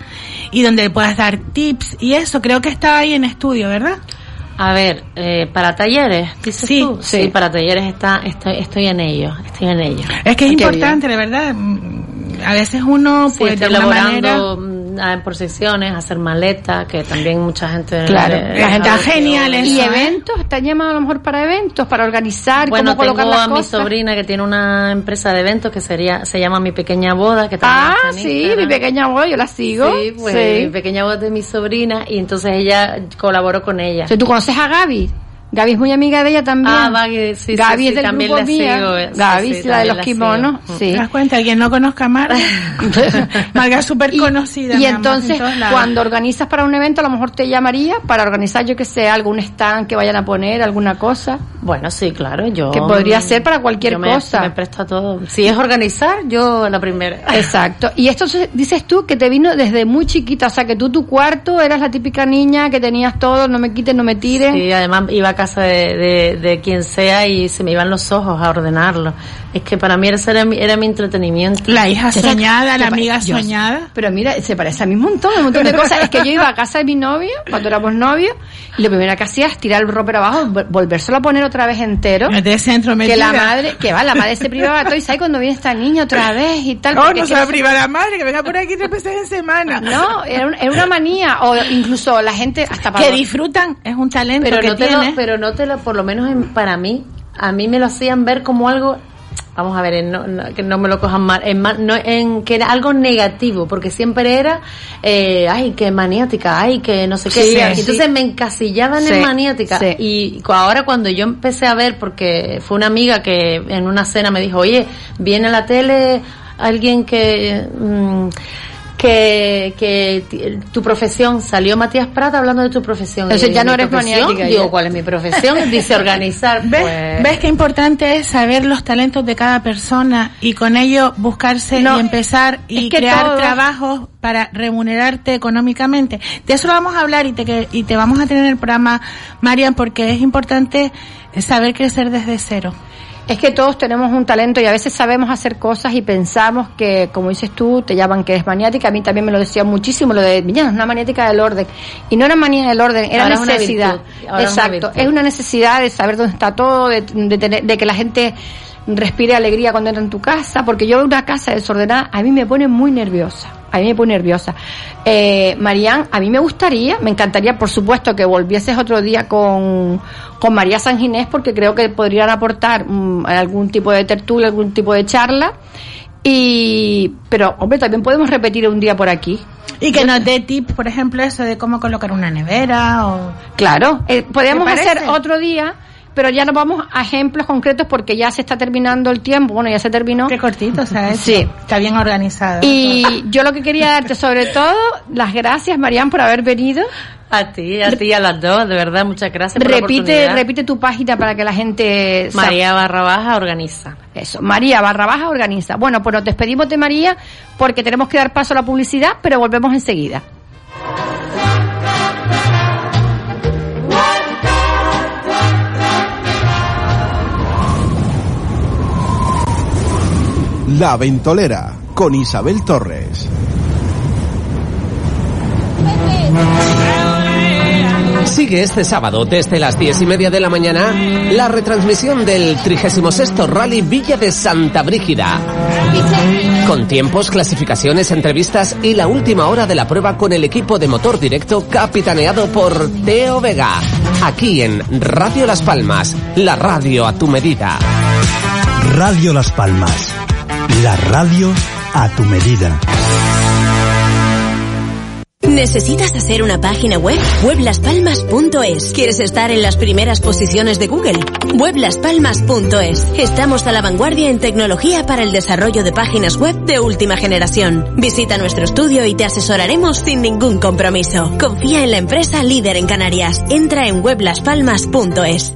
S7: y donde le puedas dar tips y eso. Creo que está ahí en estudio, ¿verdad?
S6: A ver, eh, para talleres, dices
S7: Sí,
S6: tú.
S5: sí.
S6: para talleres está, estoy, estoy en ello, estoy en ello.
S7: Es que es
S5: qué
S7: importante, de verdad. Mm, A veces uno,
S6: Sí,
S7: pues,
S6: estoy
S7: de alguna manera...
S6: por secciones, hacer maletas, que también mucha gente...
S5: Claro,
S6: eh,
S5: la gente
S6: veces
S7: genial eso,
S5: y
S7: ¿eh?
S5: eventos, están llamados a lo mejor para eventos, para organizar,
S6: Bueno,
S5: cómo colocar
S6: tengo
S5: las
S6: a mi sobrina que tiene una empresa de eventos que sería se llama Mi Pequeña Boda, que también
S5: Ah,
S6: está en
S5: sí, mi pequeña boda, yo la sigo.
S6: Sí, pues
S5: Sí.
S6: Mi Pequeña Boda de mi sobrina y entonces ella colaboró con ella.
S5: ¿Tú conoces a Gaby? Gaby es muy amiga de ella también.
S6: Ah, Gaby, sí, sí,
S5: Gaby
S6: sí,
S5: es del
S6: también
S5: grupo
S6: la
S5: mía.
S6: sigo, eh, sí,
S5: Gaby,
S6: sí,
S5: la de los
S6: la
S5: kimonos,
S6: sigo.
S5: sí.
S7: ¿Te das cuenta? Alguien no conozca a Marga. Marga es súper conocida.
S5: Y,
S7: en
S5: entonces, cuando organizas para un evento, a lo mejor te llamaría para organizar, yo que sé, algún stand que vayan a poner, alguna cosa.
S6: Bueno, sí, claro, yo...
S5: Que podría ser para cualquier
S6: yo me-
S5: cosa.
S6: Me presto a todo. Si es organizar, yo la primera.
S5: Exacto. Y esto dices tú que te vino desde muy chiquita, o sea, que tú tu cuarto eras la típica niña que tenías todo, no me quites, no me tires.
S6: Sí, además iba a casa de, de, de quien sea y se me iban los ojos a ordenarlo. Es que para mí ese era mi, era mi entretenimiento.
S7: La hija soñada, la amiga
S5: yo-
S7: soñada.
S5: Pero mira, se parece a mí un montón, un montón de cosas. Es que yo iba a casa de mi novio, cuando éramos novios, y lo primero que hacía es tirar el ropero abajo, vol- volvérselo a poner otra vez entero.
S7: De centro
S5: Que la madre, que va, la madre se privaba todo y sabe cuando viene esta niña otra vez y tal.
S7: Oh, no
S5: es
S7: se va a
S5: no
S7: privar la madre, que venga por aquí tres veces en semana.
S5: No, era, un- era una manía, o incluso la gente hasta para...
S7: Que disfrutan, es un talento
S6: pero
S7: que
S6: no te lo,
S7: tiene.
S6: Pero no te lo, por lo menos en- para mí, a mí me lo hacían ver como algo, vamos a ver, en no, no- que no me lo cojan mal, en, no, en que era algo negativo, porque siempre era, eh, ay, que maniática, ay, que no sé qué.
S5: Sí.
S6: Entonces me encasillaban
S5: Sí,
S6: en maniática. Y ahora cuando yo empecé a ver, porque fue una amiga que en una cena me dijo, oye, viene a la tele alguien que... mm, que, que tu profesión salió Matías Prata hablando de tu profesión.
S5: Entonces ya no eres maniática,
S6: Digo,
S5: ya.
S6: ¿cuál es mi profesión? Dice organizar.
S7: ¿Ves,
S6: pues,
S7: ¿Ves qué importante es saber los talentos de cada persona y con ello buscarse
S5: No,
S7: y empezar y crear trabajos para remunerarte económicamente? De eso lo vamos a hablar y te, y te vamos a tener en el programa, Marian, porque es importante saber crecer desde cero.
S5: Es que todos tenemos un talento y a veces sabemos hacer cosas y pensamos que, como dices tú, te llaman que eres maniática. A mí también me lo decía muchísimo lo de, mira, es una maniática del orden. Y no era manía del orden, era
S6: Ahora es una
S5: necesidad.
S6: es una
S5: Exacto. Es una necesidad de saber dónde está todo, de, de, tener- de que la gente respire alegría cuando entra en tu casa, porque yo veo una casa desordenada, a mí me pone muy nerviosa. A mí me pone nerviosa. Eh, Marían, a mí me gustaría, me encantaría, por supuesto, que volvieses otro día con, con María San Ginés, porque creo que podrían aportar mm, algún tipo de tertulia, algún tipo de charla. Y, pero, hombre, también podemos repetir un día por aquí.
S7: Y que nos dé tips, por ejemplo, eso de cómo colocar una nevera o...
S5: Claro, eh, podemos hacer otro día, pero ya nos vamos a ejemplos concretos porque ya se está terminando el tiempo. Bueno, ya se terminó.
S7: Qué cortito, o sea.
S5: Sí.
S7: Está bien organizado.
S5: Y yo lo que quería darte sobre todo las gracias, Marian, por haber venido.
S6: a ti, a ti, a las dos, de verdad, muchas gracias por
S5: Repite, repite tu página para que la gente
S6: María Barra Baja organiza.
S5: Eso, María barra baja organiza. Bueno, pues nos despedimos de María porque tenemos que dar paso a la publicidad, pero volvemos enseguida.
S8: La Ventolera con Isabel Torres.
S9: Sigue este sábado desde las diez y media de la mañana la retransmisión del 36 Rally Villa de Santa Brígida. Con tiempos, clasificaciones, entrevistas y la última hora de la prueba con el equipo de motor directo capitaneado por Teo Vega. Aquí en Radio Las Palmas, la radio a tu medida.
S10: Radio Las Palmas. La radio a tu medida.
S3: ¿Necesitas hacer una página web? Weblaspalmas.es. ¿Quieres estar en las primeras posiciones de Google? Weblaspalmas.es. Estamos a la vanguardia en tecnología para el desarrollo de páginas web de última generación. Visita nuestro estudio y te asesoraremos sin ningún compromiso. Confía en la empresa líder en Canarias. Entra en weblaspalmas.es.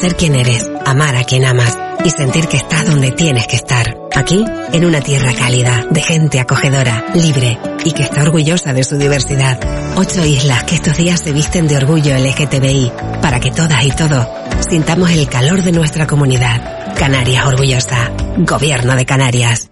S11: Ser quien eres, amar a quien amas y sentir que estás donde tienes que estar. Aquí, en una tierra cálida, de gente acogedora, libre y que está orgullosa de su diversidad. Ocho islas que estos días se visten de orgullo LGTBI para que todas y todos sintamos el calor de nuestra comunidad. Canarias orgullosa. Gobierno de Canarias.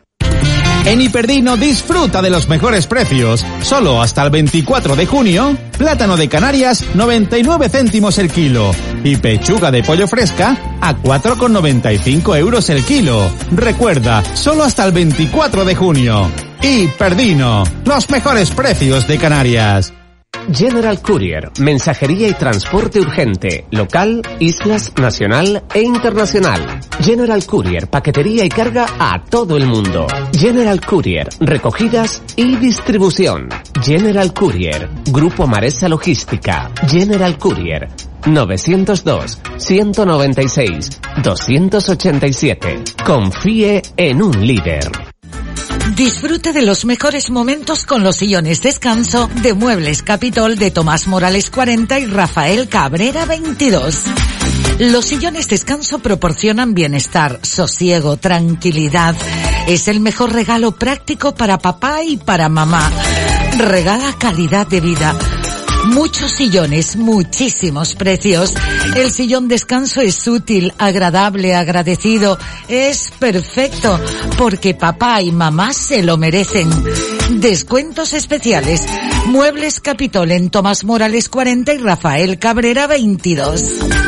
S12: En Hiperdino disfruta de los mejores precios. Solo hasta el 24 de junio, plátano de Canarias 99 céntimos el kilo y pechuga de pollo fresca a 4,95 euros el kilo. Recuerda, solo hasta el 24 de junio. Hiperdino, los mejores precios de Canarias.
S9: General Courier, mensajería y transporte urgente, local, islas, nacional e internacional. General Courier, paquetería y carga a todo el mundo. General Courier, recogidas y distribución. General Courier, Grupo Maresa Logística. General Courier, 902 196 287. Confíe en un líder.
S13: Disfrute de los mejores momentos con los sillones descanso de Muebles Capitol de Tomás Morales 40 y Rafael Cabrera 22. Los sillones descanso proporcionan bienestar, sosiego, tranquilidad. Es el mejor regalo práctico para papá y para mamá. Regala calidad de vida. Muchos sillones, muchísimos precios. El sillón descanso es útil, agradable, agradecido. Es perfecto, porque papá y mamá se lo merecen. Descuentos especiales. Muebles Capitol en Tomás Morales 40 y Rafael Cabrera 22.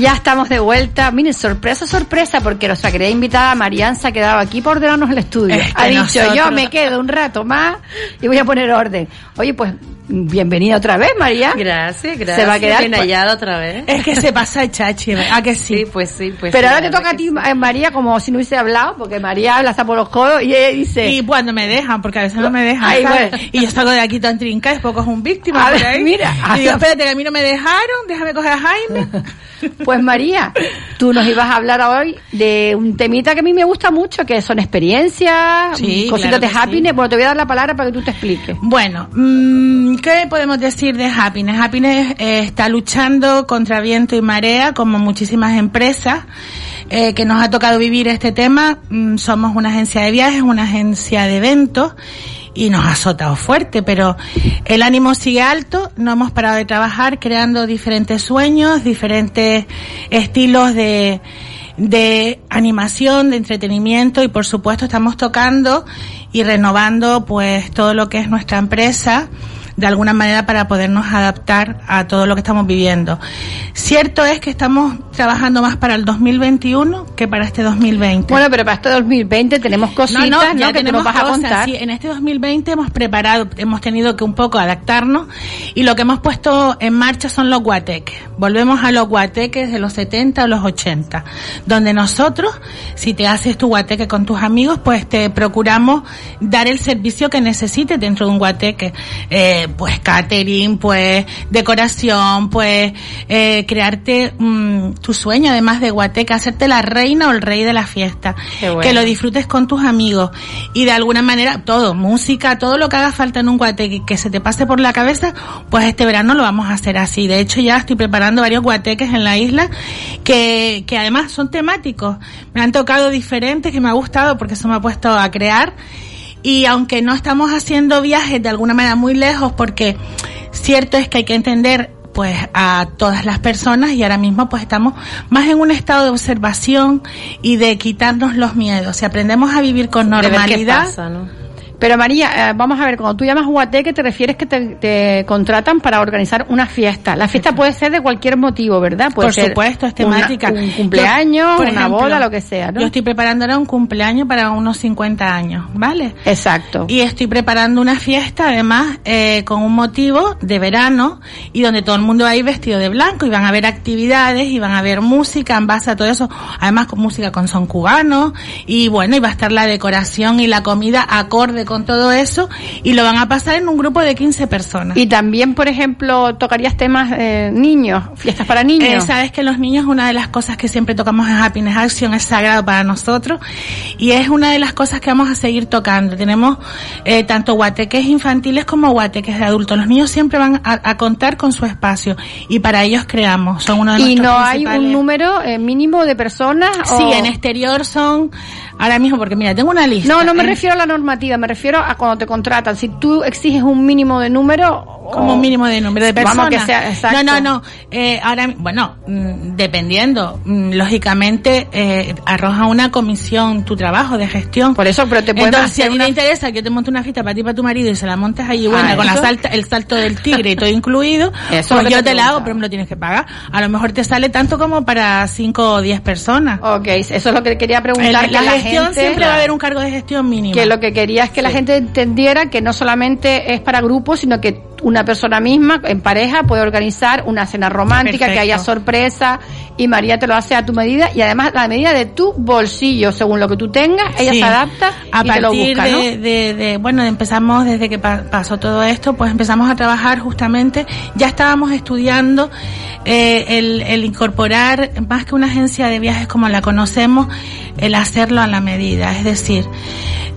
S5: Ya estamos de vuelta. Miren, sorpresa, sorpresa, porque nuestra querida invitada Marian se ha quedado aquí por ordenarnos el estudio. Ha dicho, yo me quedo un rato más y voy a poner orden. Oye, pues bienvenida otra vez, María.
S6: Gracias, gracias.
S5: Se va a quedar
S6: bien
S5: pues-
S6: hallada otra vez.
S7: Es que se pasa el chachi, ¿a que sí?
S6: Sí, pues sí, pues
S5: Pero
S6: sí,
S5: ahora te toca a ti, eh, María, como si no hubiese hablado, porque María habla hasta por los codos y ella dice...
S7: Y cuando me dejan, porque a veces no me dejan,
S5: Ay, bueno.
S7: Y yo salgo de aquí tan trinca, es poco es un víctima
S5: A
S7: por
S5: ver,
S7: ahí.
S5: mira.
S7: Y digo, espérate, que a mí no me dejaron, déjame coger a Jaime.
S5: Pues María, tú nos ibas a hablar hoy de un temita que a mí me gusta mucho, que son experiencias,
S7: Sí,
S5: cositas
S7: claro
S5: de happiness. Bueno, te voy a dar la palabra para que tú te expliques.
S7: Bueno, mm, ¿qué podemos decir de Happiness? Happiness eh, está luchando contra viento y marea, como muchísimas empresas. eh, que nos ha tocado vivir este tema. Mm, somos una agencia de viajes, una agencia de eventos y nos ha azotado fuerte, pero el ánimo sigue alto, no hemos parado de trabajar creando diferentes sueños, diferentes estilos de, de animación, de entretenimiento y por supuesto estamos tocando y renovando pues todo lo que es nuestra empresa de alguna manera para podernos adaptar a todo lo que estamos viviendo. Cierto es que estamos trabajando más para el 2021 que para este 2020.
S5: Bueno, pero para este 2020 tenemos cositas, ¿no?
S7: ya
S5: que tú
S7: tenemos
S5: nos vas a contar.
S7: sí. en este 2020 hemos preparado, hemos tenido que un poco adaptarnos y lo que hemos puesto en marcha son los guateques. Volvemos a los guateques de los 70 o los 80, donde nosotros, si te haces tu guateque con tus amigos, pues te procuramos dar el servicio que necesites dentro de un guateque. Eh, pues catering, pues decoración, pues eh, crearte mm, tu sueño además de guateque, hacerte la reina o el rey de la fiesta.
S6: Bueno.
S7: Que lo disfrutes con tus amigos y de alguna manera todo, música, todo lo que haga falta en un guateque que se te pase por la cabeza, pues este verano lo vamos a hacer así. De hecho ya estoy preparando varios guateques en la isla que, que además son temáticos. Me han tocado diferentes que me ha gustado porque eso me ha puesto a crear y aunque no estamos haciendo viajes de alguna manera muy lejos porque cierto es que hay que entender pues a todas las personas y ahora mismo pues estamos más en un estado de observación y de quitarnos los miedos. Si aprendemos a vivir con normalidad,
S6: pasa, ¿no?
S5: Pero María, eh, vamos a ver, cuando tú llamas guateque te refieres que te, te contratan para organizar una fiesta. La fiesta puede ser de cualquier motivo, ¿verdad? Puede
S7: por
S5: ser
S7: supuesto, es
S5: una-
S7: temática.
S5: un cumpleaños,
S7: Yo,
S5: una
S7: ejemplo,
S5: boda, lo que sea, ¿no?
S7: Yo estoy preparando ahora un cumpleaños para unos 50 años, ¿vale?
S5: Exacto.
S7: Y estoy preparando una fiesta, además, eh, con un motivo de verano y donde todo el mundo va a ir vestido de blanco y van a haber actividades y van a haber música en base a todo eso, además con música con son cubano y bueno, y va a estar la decoración y la comida acorde con todo eso y lo van a pasar en un grupo de 15 personas.
S5: Y también, por ejemplo, tocarías temas eh, niños, fiestas para niños.
S7: Eh, sabes que los niños una de las cosas que siempre tocamos en Happiness Action es sagrado para nosotros y es una de las cosas que vamos a seguir tocando. Tenemos eh, tanto guateques infantiles como guateques de adultos. Los niños siempre van a, a contar con su espacio y para ellos creamos. Son uno de
S5: y
S7: nuestros
S5: no hay un número eh, mínimo de personas.
S7: Sí,
S5: o-
S7: en exterior son ahora mismo porque mira tengo una lista.
S5: No, no me
S7: En-
S5: refiero a la normativa, me refiero a cuando te contratan. Si tú exiges un mínimo de número.
S7: como un mínimo de número de personas.
S5: Vamos, que sea, exacto.
S7: No, no, no. Eh, ahora, bueno, mm, dependiendo, mm, lógicamente eh, arroja una comisión tu trabajo de gestión.
S5: Por eso, pero te pueden
S7: Entonces, si a ti
S5: una-
S7: te interesa que yo te monte una fiesta para ti y para tu marido y se la montes allí,
S5: Ah,
S7: buena, con la salta, el salto del tigre y todo incluido,
S5: Eso es
S7: pues yo
S5: te
S7: te la hago, pero me lo tienes que pagar. A lo mejor te sale tanto como para 5 o 10 personas.
S5: Ok, eso es lo que quería
S7: El-
S5: preguntar. que
S7: la gestión siempre va a haber un cargo de gestión mínimo.
S5: Que lo que quería es que la gente entendiera que no solamente es para grupos, sino que una persona misma, en pareja, puede organizar una cena romántica, que haya sorpresa, y María te lo hace a tu medida, y además a la medida de tu bolsillo, según lo que tú tengas, ella
S7: Sí.
S5: se adapta
S7: a
S5: y te lo
S7: partir
S5: busca, ¿no?
S7: de, de- de- bueno empezamos desde que pa- pasó todo esto pues empezamos a trabajar justamente ya estábamos estudiando eh, el, el incorporar más que una agencia de viajes como la conocemos el hacerlo a la medida es decir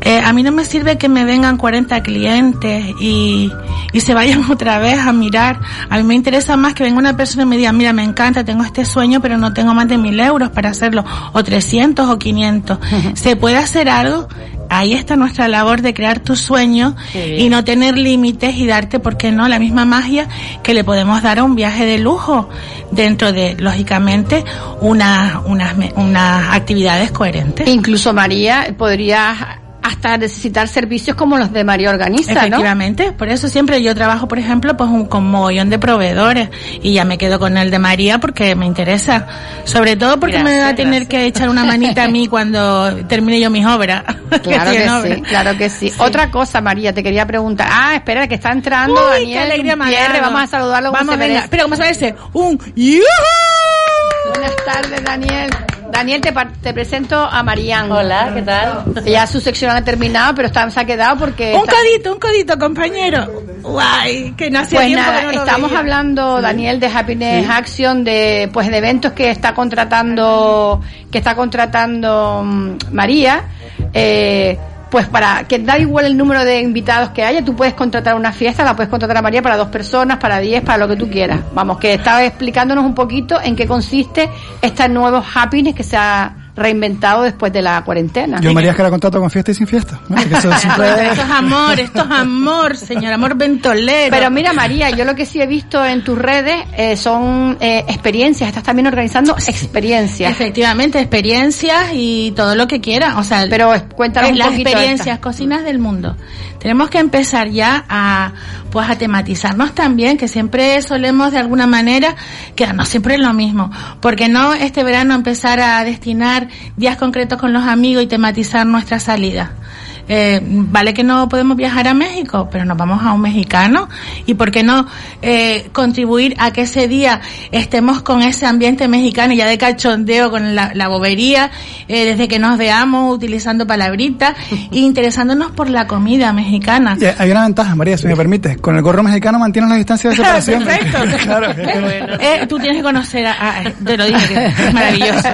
S7: eh, a mí no me sirve que me vengan 40 clientes y, y se vayan otra vez a mirar. A mí me interesa más que venga una persona y me diga, mira, me encanta, tengo este sueño, pero no tengo más de mil euros para hacerlo, o 300 o 500. ¿Se puede hacer algo? Ahí está nuestra labor de crear tu sueño y no tener límites y darte, ¿por qué no?, la misma magia que le podemos dar a un viaje de lujo dentro de, lógicamente, unas, unas, unas actividades coherentes.
S5: Incluso María, podrías hasta necesitar servicios como los de María Organiza, ¿no?
S7: Efectivamente, por eso siempre yo trabajo, por ejemplo, pues un, con mogollón de proveedores y ya me quedo con el de María porque me interesa, sobre todo porque me va a tener que echar una manita a mí cuando termine yo mis obras.
S5: Claro que, sí, claro que sí. Otra cosa, María, te quería preguntar. Ah, espera, que está entrando
S7: Uy,
S5: Daniel
S7: qué alegría dado.
S5: Vamos a saludarlo.
S7: Vamos, venga. Espera, ¿cómo se merece? Un ¡Yujú!
S5: Buenas tardes, Daniel. Daniel, te, te presento a Marian.
S6: Hola, ¿qué tal?
S5: Ya su sección ha terminado, pero está, se ha quedado porque...
S7: Un
S5: está-
S7: codito, un codito, compañero. Guay, que no hacía
S5: Pues
S7: tiempo
S5: nada,
S7: que no lo
S5: estamos
S7: veía.
S5: hablando, Daniel, de Happiness Action, de pues de eventos que está contratando, que está contratando mm, María. Eh, pues para que da igual el número de invitados que haya, tú puedes contratar una fiesta, la puedes contratar a María para dos personas, para diez, para lo que tú quieras. Vamos, que estaba explicándonos un poquito en qué consiste este nuevo happiness que se ha reinventado después de la cuarentena.
S14: Yo, María, es que la contrato con fiesta y sin fiesta. ¿no? Eso siempre
S7: Esto es amor, esto es amor, señor amor ventolero.
S5: Pero mira, María, yo lo que sí he visto en tus redes eh, son eh, experiencias. Estás también organizando experiencias.
S7: Efectivamente, experiencias y todo lo que quiera. O sea,
S5: Pero cuéntanos un
S7: las
S5: poquito
S7: experiencias,
S5: esta.
S7: cocinas del mundo. Tenemos que empezar ya a, pues, a tematizarnos también, que siempre solemos de alguna manera quedarnos siempre en lo mismo. Porque no este verano empezar a destinar días concretos con los amigos y tematizar nuestra salida. Eh, vale que no podemos viajar a México, pero nos vamos a un mexicano y por qué no eh, contribuir a que ese día estemos con ese ambiente mexicano y ya de cachondeo con la, la bobería, eh, desde que nos veamos utilizando palabritas e interesándonos por la comida mexicana.
S14: Y hay una ventaja, María, si me permites. Con el gorro mexicano mantienes la distancia de separación.
S7: Perfecto.
S14: claro.
S7: Eh, tú tienes que conocer a, a- te lo dije que es maravilloso.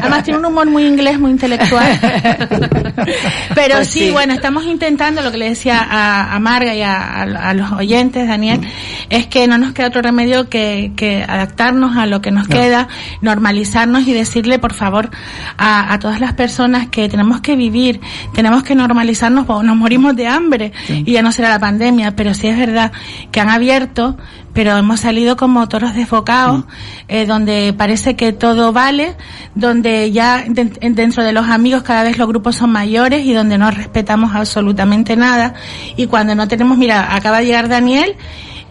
S7: Además tiene un humor muy inglés, muy intelectual. Pero
S5: Pues
S7: sí,
S5: sí.
S7: bueno, estamos intentando lo que le decía a, a Marga y a, a- a los oyentes, Daniel, es que no nos queda otro remedio que, que adaptarnos a lo que nos queda, normalizarnos y decirle, por favor, a, todas las personas que tenemos que vivir, tenemos que normalizarnos, nos morimos de hambre y ya no será la pandemia, pero sí es verdad que han abierto, pero hemos salido como toros desbocados, eh, donde parece que todo vale, donde ya de- dentro de los amigos cada vez los grupos son mayores y donde no respetamos absolutamente nada. Y cuando no tenemos, mira, acaba de llegar Daniel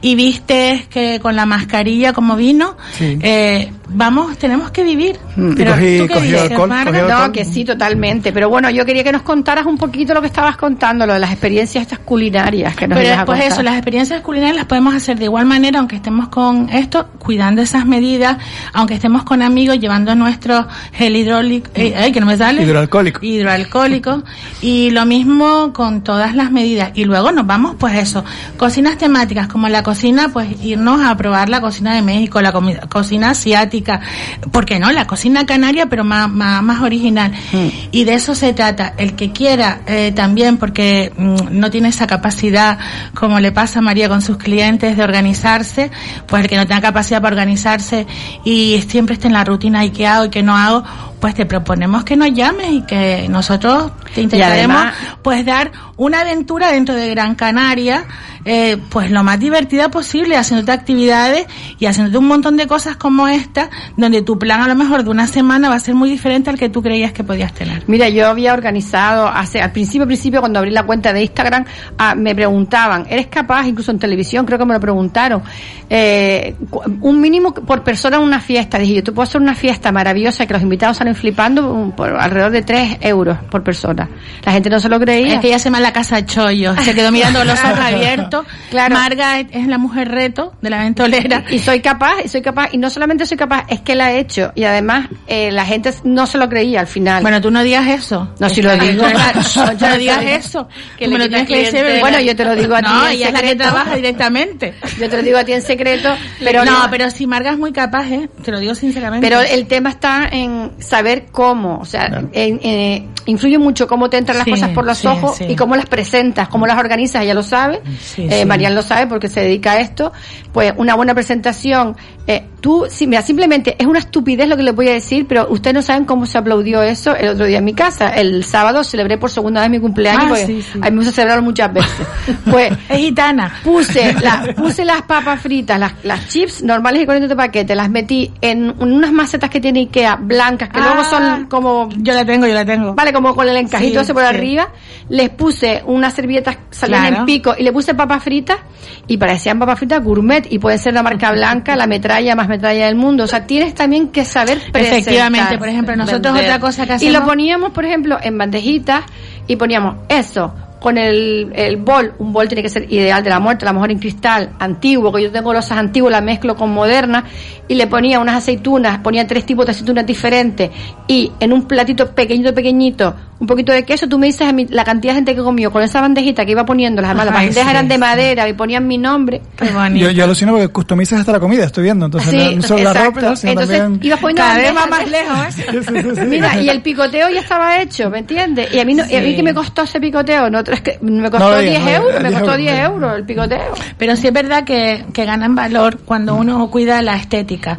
S7: y viste que con la mascarilla como vino,
S14: Sí.
S7: eh, vamos, tenemos que vivir.
S14: Mm.
S7: Pero,
S14: cogí-
S7: ¿tú qué dices,
S14: alcohol,
S7: Marga?
S14: cogí alcohol.
S5: No, que sí, totalmente. Pero bueno, yo quería que nos contaras un poquito lo que estabas contando, lo de las experiencias estas culinarias que nos
S7: Pero después eso, las experiencias culinarias las podemos hacer de igual manera, aunque estemos con esto, cuidando esas medidas, aunque estemos con amigos, llevando nuestro gel hidráulico, eh, ay, que no me sale.
S14: Hidroalcohólico.
S7: Hidroalcohólico. Y lo mismo con todas las medidas. Y luego nos vamos, pues eso, cocinas temáticas, como la cocina, pues irnos a probar la cocina de México, la cocina asiática, ¿por qué no? La cocina canaria, pero más, más, más original. Y de eso se trata. El que quiera eh, también, porque mm, no tiene esa capacidad, como le pasa a María con sus clientes, de organizarse, pues el que no tenga capacidad para organizarse y siempre esté en la rutina y qué hago y qué no hago, pues te proponemos que nos llames y que nosotros te intentaremos
S5: además-
S7: pues dar una aventura dentro de Gran Canaria, eh, pues lo más divertida posible, haciéndote actividades y haciéndote un montón de cosas como esta, donde tu plan a lo mejor de una semana va a ser muy diferente al que tú creías que podías tener.
S5: Mira, yo había organizado hace al principio, principio cuando abrí la cuenta de Instagram, ah, me preguntaban, ¿eres capaz, incluso en televisión, creo que me lo preguntaron, eh, un mínimo por persona una fiesta? Dije, yo te puedo hacer una fiesta maravillosa que los invitados salen flipando por alrededor de 3 euros por persona. La gente no se lo creía.
S7: Es que ella se llama la casa chollo, se quedó mirando con los ojos abiertos.
S5: Claro.
S7: Marga es, la mujer reto de la ventolera.
S5: Y soy capaz, y soy capaz, y no solamente soy capaz, es que la he hecho. Y además, eh, la gente no se lo creía al final.
S7: Bueno, tú no digas eso.
S5: No, si lo digo.
S7: No, no digas eso.
S6: Que
S7: me
S6: le
S7: lo tienes que decir.
S5: Bueno, yo te lo digo a ti
S7: No, ella es la que trabaja directamente.
S5: Yo te lo digo a ti en secreto, pero
S7: no, pero si Marga es muy capaz, ¿eh? Te lo digo sinceramente.
S5: Pero el tema está en saber cómo, o sea, en- en- influye mucho cómo te entran las
S7: Sí,
S5: cosas por los
S7: sí,
S5: ojos
S7: sí.
S5: y cómo las presentas, cómo las organizas, ella lo sabe,
S7: Sí,
S5: eh,
S7: sí.
S5: Marian lo sabe porque se dedica a esto, pues una buena presentación, eh, tú mira, simplemente es una estupidez lo que les voy a decir, pero ustedes no saben cómo se aplaudió eso el otro día en mi casa. El sábado celebré por segunda vez mi cumpleaños,
S7: Ah,
S5: porque
S7: sí, sí.
S5: a mí me gusta celebrarlo muchas veces. Pues,
S7: Es gitana.
S5: puse, la, puse las papas fritas, las, las chips normales y corrientes de paquete, las metí en unas macetas que tiene Ikea, blancas, que luego son como...
S7: Yo la tengo, yo la tengo.
S5: Vale, como con el encajito
S7: Sí,
S5: ese por arriba. Les puse unas servilletas salían
S7: Claro.
S5: en pico y le puse papas fritas y parecían papas fritas gourmet y puede ser la marca blanca, la metralla más metralla del mundo. O sea, tienes también que saber presentar.
S7: Efectivamente, por ejemplo, nosotros
S5: Vender.
S7: otra cosa que
S5: Y
S7: hacemos-
S5: lo poníamos, por ejemplo, en bandejitas y poníamos eso con el, el bol, un bol tiene que ser ideal de la muerte, a lo mejor en cristal, antiguo, que yo tengo losas antiguas, la mezclo con modernas, y le ponía unas aceitunas, ponía tres tipos de aceitunas diferentes, y en un platito pequeñito, pequeñito, un poquito de queso, tú me dices a mí la cantidad de gente que comió con esa bandejita que iba además las
S14: Ay,
S5: bandejas
S14: sí,
S5: eran de
S14: sí.
S5: madera y ponían mi nombre.
S14: Yo, yo alucino porque customizas hasta la comida, estoy viendo. Entonces,
S5: Sí,
S14: no solo la
S5: exacto.
S14: ropa, sino
S5: Entonces,
S14: también...
S5: ibas poniendo
S7: Cada vez
S5: bandejas
S7: va más
S5: de-
S7: lejos, ¿eh?
S5: Mira, y el picoteo ya estaba hecho, ¿me entiendes? Y a mí, no, y a mí que me costó ese picoteo, no, es que me costó
S7: No lo
S5: 10
S7: digas, no lo
S5: euros, me
S7: 10
S5: costó
S7: euros,
S5: 10
S7: sí.
S5: euros el picoteo.
S7: Pero sí es verdad que, que ganan valor cuando uno cuida la estética.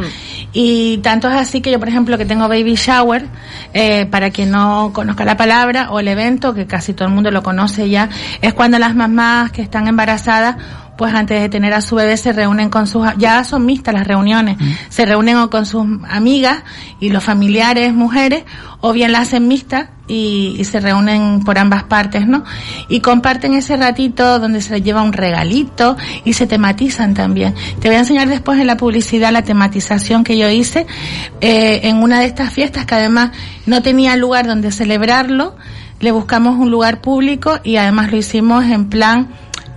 S7: Y tanto es así que yo, por ejemplo, que tengo baby shower, eh, para quien no conozca la palabra, o el evento, que casi todo el mundo lo conoce ya, es cuando las mamás que están embarazadas pues antes de tener a su bebé se reúnen con sus, ya son mixtas las reuniones, se reúnen o con sus amigas y los familiares mujeres, o bien las hacen mixtas y, y se reúnen por ambas partes, ¿no? Y comparten ese ratito donde se les lleva un regalito y se tematizan también. Te voy a enseñar después en la publicidad la tematización que yo hice eh, en una de estas fiestas que además no tenía lugar donde celebrarlo, le buscamos un lugar público y además lo hicimos en plan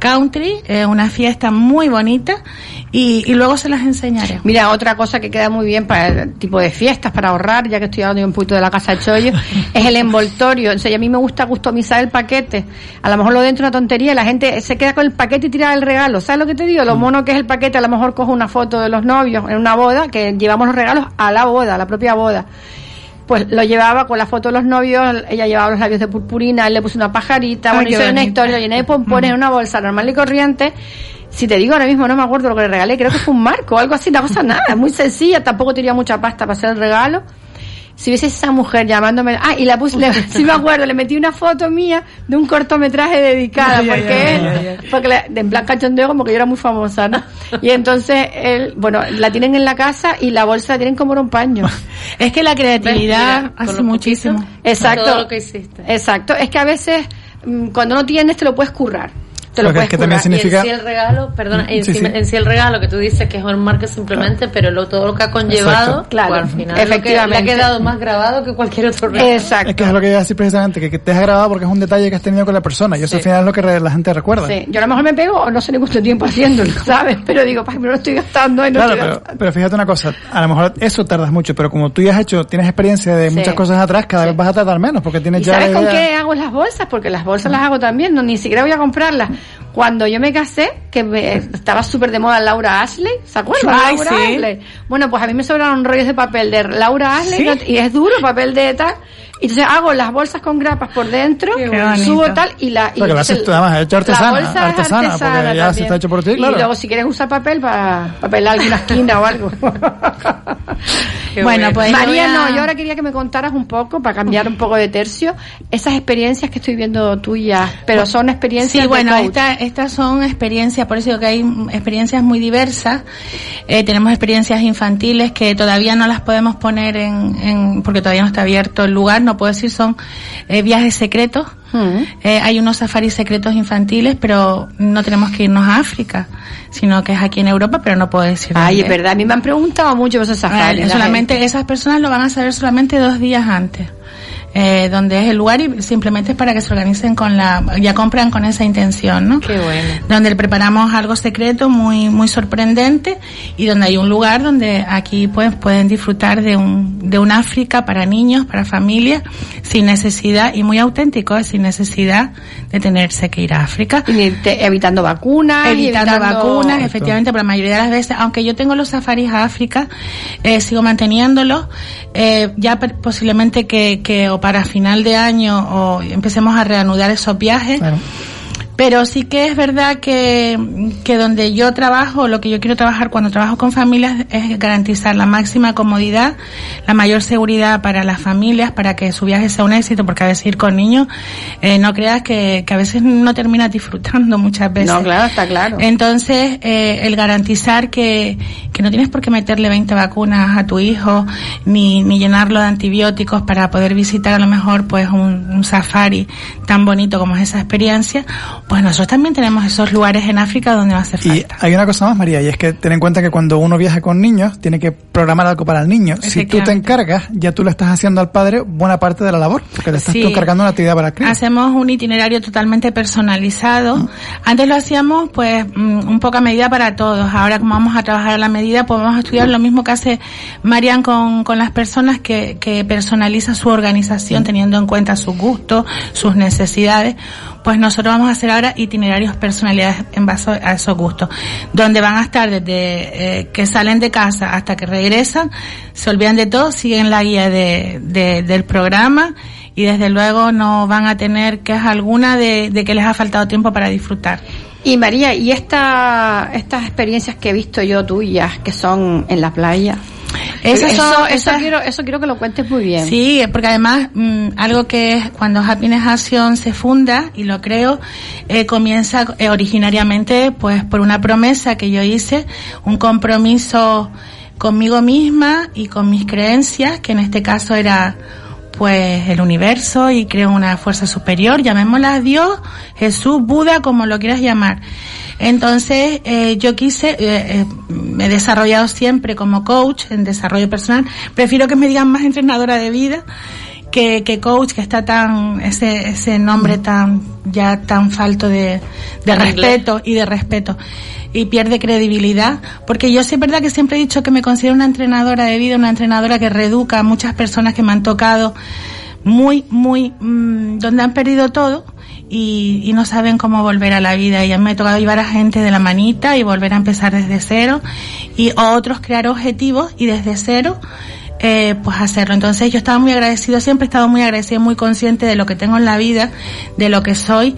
S7: country, eh, una fiesta muy bonita y, y luego se las enseñaré.
S5: Mira, otra cosa que queda muy bien para el tipo de fiestas, para ahorrar, ya que estoy hablando un poquito de la casa de chollo, es el envoltorio. O sea, y a mí me gusta customizar el paquete. A lo mejor lo dentro es una tontería, la gente se queda con el paquete y tira el regalo. ¿Sabes lo que te digo? Lo mono que es el paquete, a lo mejor cojo una foto de los novios en una boda, que llevamos los regalos a la boda, a la propia boda. Pues lo llevaba con la foto de los novios, ella llevaba los labios de purpurina, él le puso una pajarita,
S7: Ay,
S5: bueno, hizo una historia, lo llené de pompones en una bolsa normal y corriente. Si te digo ahora mismo, no me acuerdo lo que le regalé, creo que fue un marco o algo así, una cosa nada, muy sencilla, tampoco tenía mucha pasta para hacer el regalo. Si hubiese esa mujer llamándome, ah, y la puse, le, sí me acuerdo, le metí una foto mía de un cortometraje dedicada,
S7: Ay,
S5: porque
S7: ay,
S5: él,
S7: ay,
S5: porque la- de en plan cachondeo como que yo era muy famosa, ¿no? Y entonces él, bueno, la tienen en la casa y la bolsa la tienen como un paño.
S7: Es que la creatividad
S5: Mira,
S7: hace muchísimo.
S5: Exacto.
S6: Todo lo que hiciste.
S5: Exacto. Es que a veces, mm, cuando no tienes, te lo puedes currar. Te lo
S14: Porque
S5: puedes
S14: es que también significa-
S6: Y en sí el regalo, perdona, en,
S14: Sí,
S6: sí,
S14: sí.
S6: en sí el regalo que tú dices que es un marco simplemente, pero lo, todo lo que ha conllevado.
S5: Claro,
S6: pues, al final lo que le ha
S5: efectivamente.
S6: quedado más grabado que cualquier otro regalo.
S5: Exacto.
S14: Es que es lo que iba a decir precisamente, que, que te has grabado porque es un detalle que has tenido con la persona y eso al final es lo que la gente recuerda.
S5: Sí. Yo a lo mejor me pego o no sé ni cuánto tiempo haciéndolo, ¿sabes? Pero digo, "Ay, pero lo estoy gastando y no
S14: Claro,
S5: estoy
S14: pero,
S5: gastando".
S14: pero fíjate una cosa, a lo mejor eso tardas mucho, pero como tú ya has hecho, tienes experiencia de muchas cosas atrás, cada vez vas a tardar menos porque tienes
S5: ¿Y
S14: ya
S5: sabes con qué hago las bolsas? Porque las bolsas las hago también, no ni siquiera voy a comprarlas. Cuando yo me casé, que me- estaba súper de moda Laura Ashley, ¿se acuerdan?
S7: Ay,
S5: Laura
S7: sí.
S5: Ashley. Bueno, pues a mí me sobraron rollos de papel de Laura Ashley y es duro, papel de tal. Y entonces hago las bolsas con grapas por dentro, subo tal y la... y
S14: Porque lo haces
S5: el-
S14: tú, además, hecho artesana,
S5: la bolsa es
S14: artesana, porque ya
S5: también.
S14: está hecho por ti, claro.
S5: Y luego si quieres usar papel para pelar alguna esquina o algo.
S7: Bueno, pues
S5: María,
S7: a-
S5: no, yo ahora quería que me contaras un poco, para cambiar un poco de tercio, esas experiencias que estoy viendo tuyas, pero son experiencias
S7: Sí,
S5: de
S7: bueno, esta- estas son experiencias, por eso digo que hay experiencias muy diversas. Eh, tenemos experiencias infantiles que todavía no las podemos poner en, en- porque todavía no está abierto el lugar, no puedo decir, son eh, viajes secretos.
S5: Mm.
S7: Eh, hay unos safaris secretos infantiles, pero no tenemos que irnos a África, sino que es aquí en Europa, pero no puedo decir.
S5: Ay, es verdad, a mí me han preguntado mucho esos
S7: Ah,
S5: safaris. la
S7: solamente esas personas lo van a saber solamente dos días antes. Eh, donde es el lugar y simplemente es para que se organicen con la, ya compran con esa intención, ¿no?
S6: Qué bueno.
S7: Donde preparamos algo secreto muy, muy sorprendente y donde hay un lugar donde aquí pues pueden disfrutar de un, de un África para niños, para familias, sin necesidad y muy auténtico, eh, sin necesidad de tenerse que ir a África.
S5: Y te- evitando vacunas.
S7: Evitando
S5: evitando-
S7: vacunas, efectivamente, pero la mayoría de las veces, aunque yo tengo los safaris a África, eh, sigo manteniéndolos, eh, ya posiblemente que, que para final de año o empecemos a reanudar esos viajes. Pero sí que es verdad que, que donde yo trabajo, lo que yo quiero trabajar cuando trabajo con familias es garantizar la máxima comodidad, la mayor seguridad para las familias, para que su viaje sea un éxito, porque a veces ir con niños, eh, no creas que, que a veces no terminas disfrutando muchas veces.
S5: No, claro, está claro.
S7: Entonces, eh, el garantizar que, que no tienes por qué meterle 20 vacunas a tu hijo, ni, ni llenarlo de antibióticos para poder visitar a lo mejor pues un, un safari tan bonito como es esa experiencia, pues nosotros también tenemos esos lugares en África donde va a hacer
S14: Y
S7: falta.
S14: hay una cosa más, María, y es que ten en cuenta que cuando uno viaja con niños, tiene que programar algo para el niño. Si tú te encargas, ya tú le estás haciendo al padre buena parte de la labor, porque le estás
S7: Sí.
S14: tú encargando una actividad para el crío.
S7: Hacemos un itinerario totalmente personalizado.
S14: Mm.
S7: Antes lo hacíamos pues mm, un poco a medida para todos. Ahora como vamos a trabajar a la medida, pues vamos a estudiar lo mismo que hace Marian con, con las personas que, que personaliza su
S14: Mm.
S7: organización teniendo en cuenta sus gustos, sus necesidades. Pues nosotros vamos a hacer ahora itinerarios personalizados en base a esos gustos, donde van a estar desde eh, que salen de casa hasta que regresan, se olvidan de todo, siguen la guía de, de- del programa y desde luego no van a tener queja alguna de, de que les ha faltado tiempo para disfrutar.
S5: Y María, ¿y esta, estas experiencias que he visto yo tuyas, que son en la playa? Eso, eso
S7: esas-
S5: quiero, eso quiero que lo cuentes muy bien.
S7: Sí, porque además mm, algo que es cuando Happiness Action se funda y lo creo eh, comienza eh, originariamente pues por una promesa que yo hice, un compromiso conmigo misma y con mis creencias, que en este caso era pues el universo y creo una fuerza superior, llamémosla Dios, Jesús, Buda, como lo quieras llamar. Entonces, eh, yo quise, eh, eh, me he desarrollado siempre como coach en desarrollo personal. Prefiero que me digan más entrenadora de vida que, que coach, que está tan, ese, ese nombre tan, ya tan falto de, de respeto y de respeto. Y pierde credibilidad, porque yo sí es verdad que siempre he dicho que me considero una entrenadora de vida, una entrenadora que reeduca a muchas personas que me han tocado muy, muy, mm, donde han perdido todo y, y no saben cómo volver a la vida. Y a mí me ha tocado llevar a gente de la manita y volver a empezar desde cero y otros crear objetivos y desde cero eh, pues hacerlo. Entonces yo estaba muy agradecido, siempre he estado muy agradecido, muy consciente de lo que tengo en la vida, de lo que soy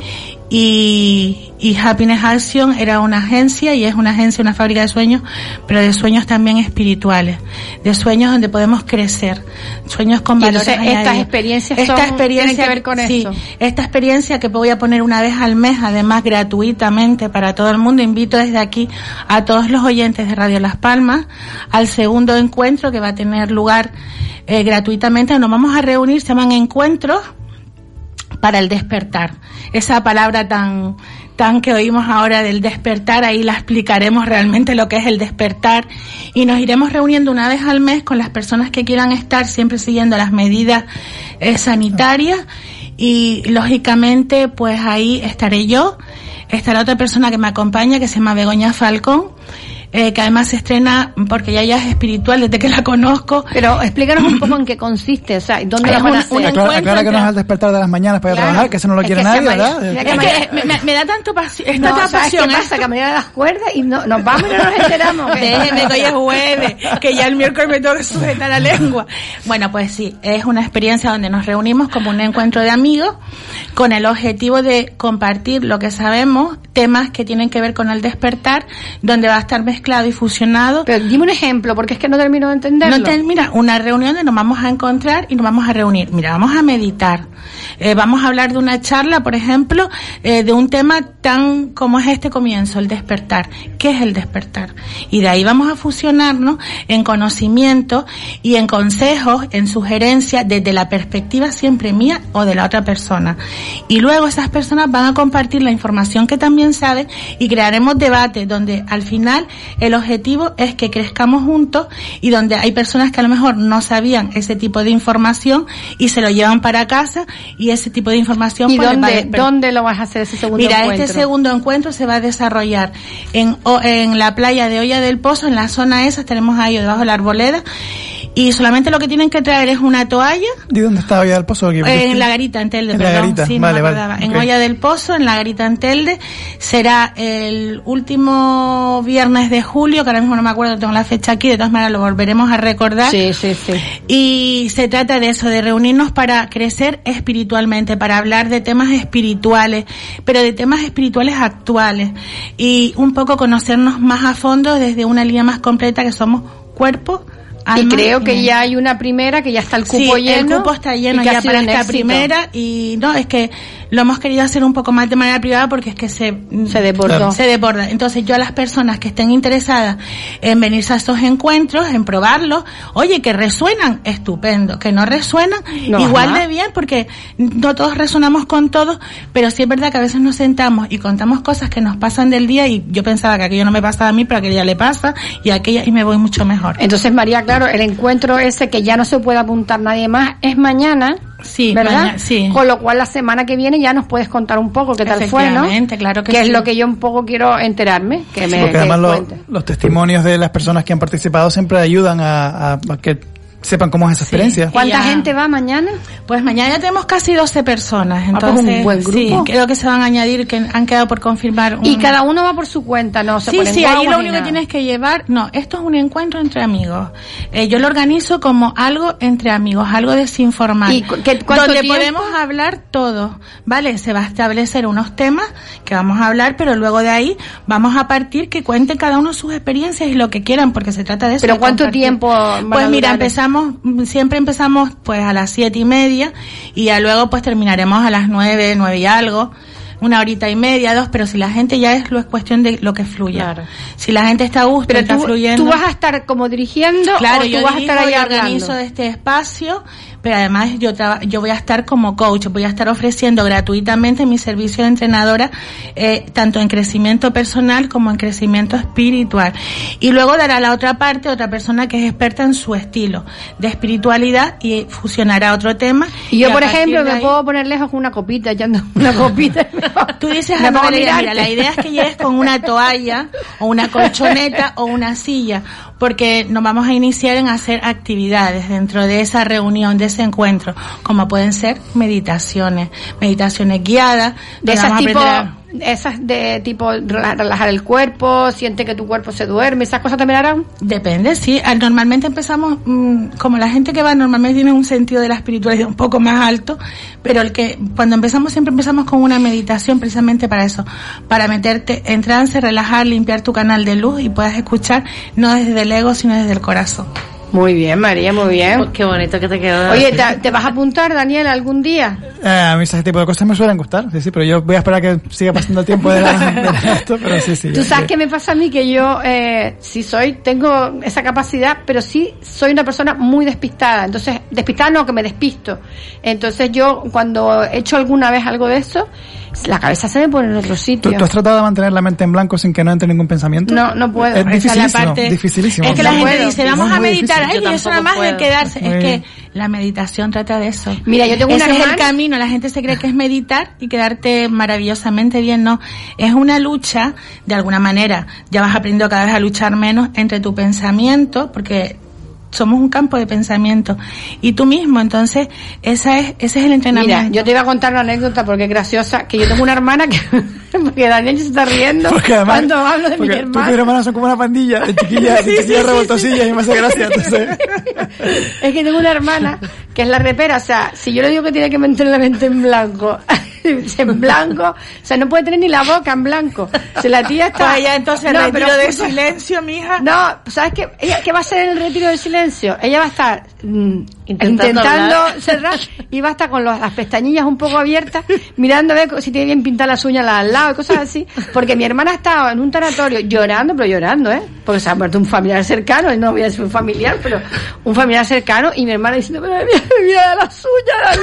S7: y, y Happiness Action era una agencia y es una agencia, una fábrica de sueños, pero de sueños también espirituales, de sueños donde podemos crecer, sueños con
S5: Y
S7: valores
S5: entonces, estas experiencias
S7: Esta
S5: son-
S7: experiencia
S5: tienen que ver con
S7: sí,
S5: esto.
S7: esta experiencia que voy a poner una vez al mes, además gratuitamente para todo el mundo. Invito desde aquí a todos los oyentes de Radio Las Palmas al segundo encuentro que va a tener lugar eh, gratuitamente. Nos vamos a reunir, se llaman encuentros para el despertar. Esa palabra tan tan que oímos ahora del despertar, ahí la explicaremos realmente lo que es el despertar. Y nos iremos reuniendo una vez al mes con las personas que quieran estar siempre siguiendo las medidas eh, sanitarias. Y lógicamente pues ahí estaré yo, estará otra persona que me acompaña que se llama Begoña Falcón eh, que además se estrena porque ya ya es espiritual desde que la conozco.
S5: Pero explícanos un poco en qué consiste, o sea, ¿y ¿dónde
S7: Es
S5: la van a hacer?
S14: Aclara, aclara que no es al despertar de las mañanas para ir a trabajar, que eso no lo
S5: Es
S14: quiere
S5: que
S14: nadie, ¿verdad?
S7: Es
S5: que
S7: me, me- me da tanto pasión, es
S5: No,
S7: tanta
S5: ¿sabes qué
S7: pasión
S5: pasa? Que me las cuerdas y no, nos vamos y no nos enteramos.
S7: Déjeme que hoy es jueves, que ya el miércoles me tengo que sujetar la lengua. Bueno, pues sí, es una experiencia donde nos reunimos como un encuentro de amigos con el objetivo de compartir lo que sabemos, temas que tienen que ver con el despertar, donde va a estar mezclado y fusionado.
S5: Pero dime un ejemplo, porque es que no termino de entenderlo.
S7: No te- mira, una reunión donde nos vamos a encontrar y nos vamos a reunir. Mira, vamos a meditar. Eh, vamos a hablar de una charla, por ejemplo, eh, de un tema tan como es este comienzo, el despertar. ¿Qué es el despertar? Y de ahí vamos a fusionarnos en conocimiento y en consejos, en sugerencias, desde la perspectiva siempre mía o de la otra persona. Y luego esas personas van a compartir la información que también saben y crearemos debates donde al final el objetivo es que crezcamos juntos y donde hay personas que a lo mejor no sabían ese tipo de información y se lo llevan para casa y ese tipo de información
S5: ¿Y
S7: pues, va
S5: dónde, dónde lo vas a hacer ese segundo
S7: Mira,
S5: encuentro?
S7: este segundo encuentro se va a desarrollar en, en la playa de Olla del Pozo, en la zona esa, estaremos ahí debajo de la arboleda. Y solamente lo que tienen que traer es una toalla.
S14: ¿De dónde está Olla del Pozo?
S7: Eh, en la garita, en Telde,
S14: En la garita,
S7: Sí, no
S14: vale,
S7: me
S14: vale,
S7: acordaba. En. Olla del Pozo, en la garita en Telde. Será el último viernes de julio, que ahora mismo no me acuerdo, tengo la fecha aquí, de todas maneras lo volveremos a recordar.
S5: Sí, sí, sí.
S7: Y se trata de eso, de reunirnos para crecer espiritualmente, para hablar de temas espirituales, pero de temas espirituales actuales. Y un poco conocernos más a fondo desde una línea más completa que somos cuerpo,
S5: y creo que ya hay una primera que ya está el cupo
S7: Sí,
S5: lleno.
S7: el cupo está lleno ya para esta primera y no, es que lo hemos querido hacer un poco más de manera privada porque es que se
S5: Se desbordó.
S7: Se desborda. Entonces yo a las personas que estén interesadas en venirse a estos encuentros, en probarlos, oye, que resuenan, estupendo, que no resuenan,
S5: No,
S7: igual
S5: ajá.
S7: de bien porque no todos resonamos con todos, pero sí es verdad que a veces nos sentamos y contamos cosas que nos pasan del día y yo pensaba que aquello no me pasaba a mí, pero aquella le pasa y aquella y me voy mucho mejor.
S5: Entonces, María, claro, el encuentro ese que ya no se puede apuntar nadie más es mañana.
S7: Sí,
S5: ¿verdad?
S7: mañana, sí.
S5: Con lo cual la semana que viene ya nos puedes contar un poco qué tal fue, ¿no?
S7: Claro que
S5: es
S7: sí.
S5: lo que yo un poco quiero enterarme, que me
S14: Porque
S5: que
S14: además lo- los testimonios de las personas que han participado siempre ayudan a, a- a que sepan cómo es esa experiencia.
S5: ¿Cuánta
S7: Ya.
S5: gente va mañana?
S7: Pues mañana ya tenemos casi 12 personas,
S5: pues
S7: entonces
S5: un buen grupo.
S7: sí, creo que se van a añadir, que han quedado por confirmar. un-
S5: Y cada uno va por su cuenta, no se
S7: Sí,
S5: ponen
S7: sí, ahí lo
S5: ni
S7: único que tienes que llevar, no, esto es un encuentro entre amigos. Eh, yo lo organizo como algo entre amigos, algo desinformal.
S5: ¿Y cu- qué-
S7: donde
S5: tiempo?
S7: podemos hablar todo, ¿vale? Se va a establecer unos temas que vamos a hablar, pero luego de ahí vamos a partir que cuenten cada uno sus experiencias y lo que quieran, porque se trata de eso.
S5: ¿Pero cuánto
S7: compartir.
S5: tiempo van
S7: Pues
S5: a
S7: mira,
S5: durar?
S7: Empezamos, siempre empezamos pues a las siete y media y ya luego pues terminaremos a las nueve, nueve y algo. Una horita y media, dos, pero si la gente ya es, lo es cuestión de lo que fluya. Si la gente está a gusto,
S5: Pero
S7: está
S5: tú,
S7: fluyendo.
S5: tú vas a estar como dirigiendo
S7: Claro,
S5: o tú
S7: yo
S5: vas a estar ahí
S7: organizo de este espacio, pero además yo yo voy a estar como coach, voy a estar ofreciendo gratuitamente mi servicio de entrenadora, eh, tanto en crecimiento personal como en crecimiento espiritual. Y luego dará la otra parte otra persona que es experta en su estilo de espiritualidad y fusionará otro tema.
S5: Y yo, por ejemplo, me
S7: ahí-
S5: puedo poner lejos con una copita, echando una copita.
S7: Tú dices, no,
S5: a
S7: mira, mira, la idea es que llegues con una toalla o una colchoneta o una silla, porque nos vamos a iniciar en hacer actividades dentro de esa reunión, de ese encuentro, como pueden ser meditaciones, meditaciones guiadas,
S5: De esas tipo,
S7: a-
S5: esas de tipo rela- relajar el cuerpo, siente que tu cuerpo se duerme, esas cosas también harán.
S7: Depende, sí. Ah, Normalmente empezamos, mm, como la gente que va normalmente tiene un sentido de la espiritualidad un poco más alto, pero el que cuando empezamos siempre empezamos con una meditación precisamente para eso, para meterte en trance, relajar, limpiar tu canal de luz y puedas escuchar no desde el ego sino desde el corazón.
S5: Muy bien, María, muy bien.
S6: Oh, qué bonito que te quedó.
S5: Oye, ¿te, te vas a apuntar, Daniel, algún día?
S14: Eh, a mí ese tipo de cosas me suelen gustar, sí, sí, pero yo voy a esperar a que siga pasando el tiempo de, la, de la- esto, pero sí, sí.
S5: Tú sabes
S14: ya.
S5: qué me pasa a mí que yo eh, sí soy, tengo esa capacidad, pero sí soy una persona muy despistada. Entonces, despistada no, que me despisto. Entonces yo cuando he hecho alguna vez algo de eso, la cabeza se me pone en otro
S14: ¿Tú,
S5: sitio.
S14: tú has tratado de mantener la mente en blanco sin que no entre ningún pensamiento?
S5: No, no puedo.
S14: Es
S5: Esa es la
S14: dificilísimo,
S5: parte-
S14: dificilísimo.
S7: Es que la
S5: No
S7: gente
S5: puedo.
S7: dice, vamos a meditar, ay, eso nada más de
S6: puedo.
S7: quedarse.
S14: Muy
S7: Es
S14: bien.
S7: que la meditación trata de eso.
S5: Mira, yo tengo
S7: Ese
S5: una
S7: es el camino, la gente se cree que es meditar y quedarte maravillosamente bien, no. Es una lucha, de alguna manera, ya vas aprendiendo cada vez a luchar menos entre tu pensamiento, porque somos un campo de pensamiento, y tú mismo, entonces, esa es, ese es el entrenamiento.
S5: Mira, yo te iba a contar una anécdota porque es graciosa, que yo tengo una hermana que, porque Daniel se está riendo
S14: Porque además,
S5: cuando hablo de mi hermana.
S14: tu hermana son como una pandilla de chiquillas, de
S5: Sí,
S14: chiquillas
S5: sí,
S14: revoltosillas y me hace gracia. Entonces,
S5: Es que tengo una hermana que es la repera, o sea, si yo le digo que tiene que mantener la mente en blanco, en blanco, o sea, no puede tener ni la boca en blanco. Si la tía está...
S7: Pues entonces
S5: No,
S7: retiro
S5: pero
S7: de silencio, mija.
S5: No, ¿sabes qué? Ella, ¿Qué va a hacer en el retiro del silencio? Ella va a estar mm,
S6: Intentando
S5: cerrar y va a estar con los- las pestañillas un poco abiertas, mirando a ver si tiene bien pintadas las uñas al lado y cosas así. Porque mi hermana estaba en un tanatorio llorando, pero llorando, ¿eh? Porque se ha muerto un familiar cercano, no voy a decir un familiar, pero un familiar cercano, y mi hermana diciendo, pero mira, mira las uñas,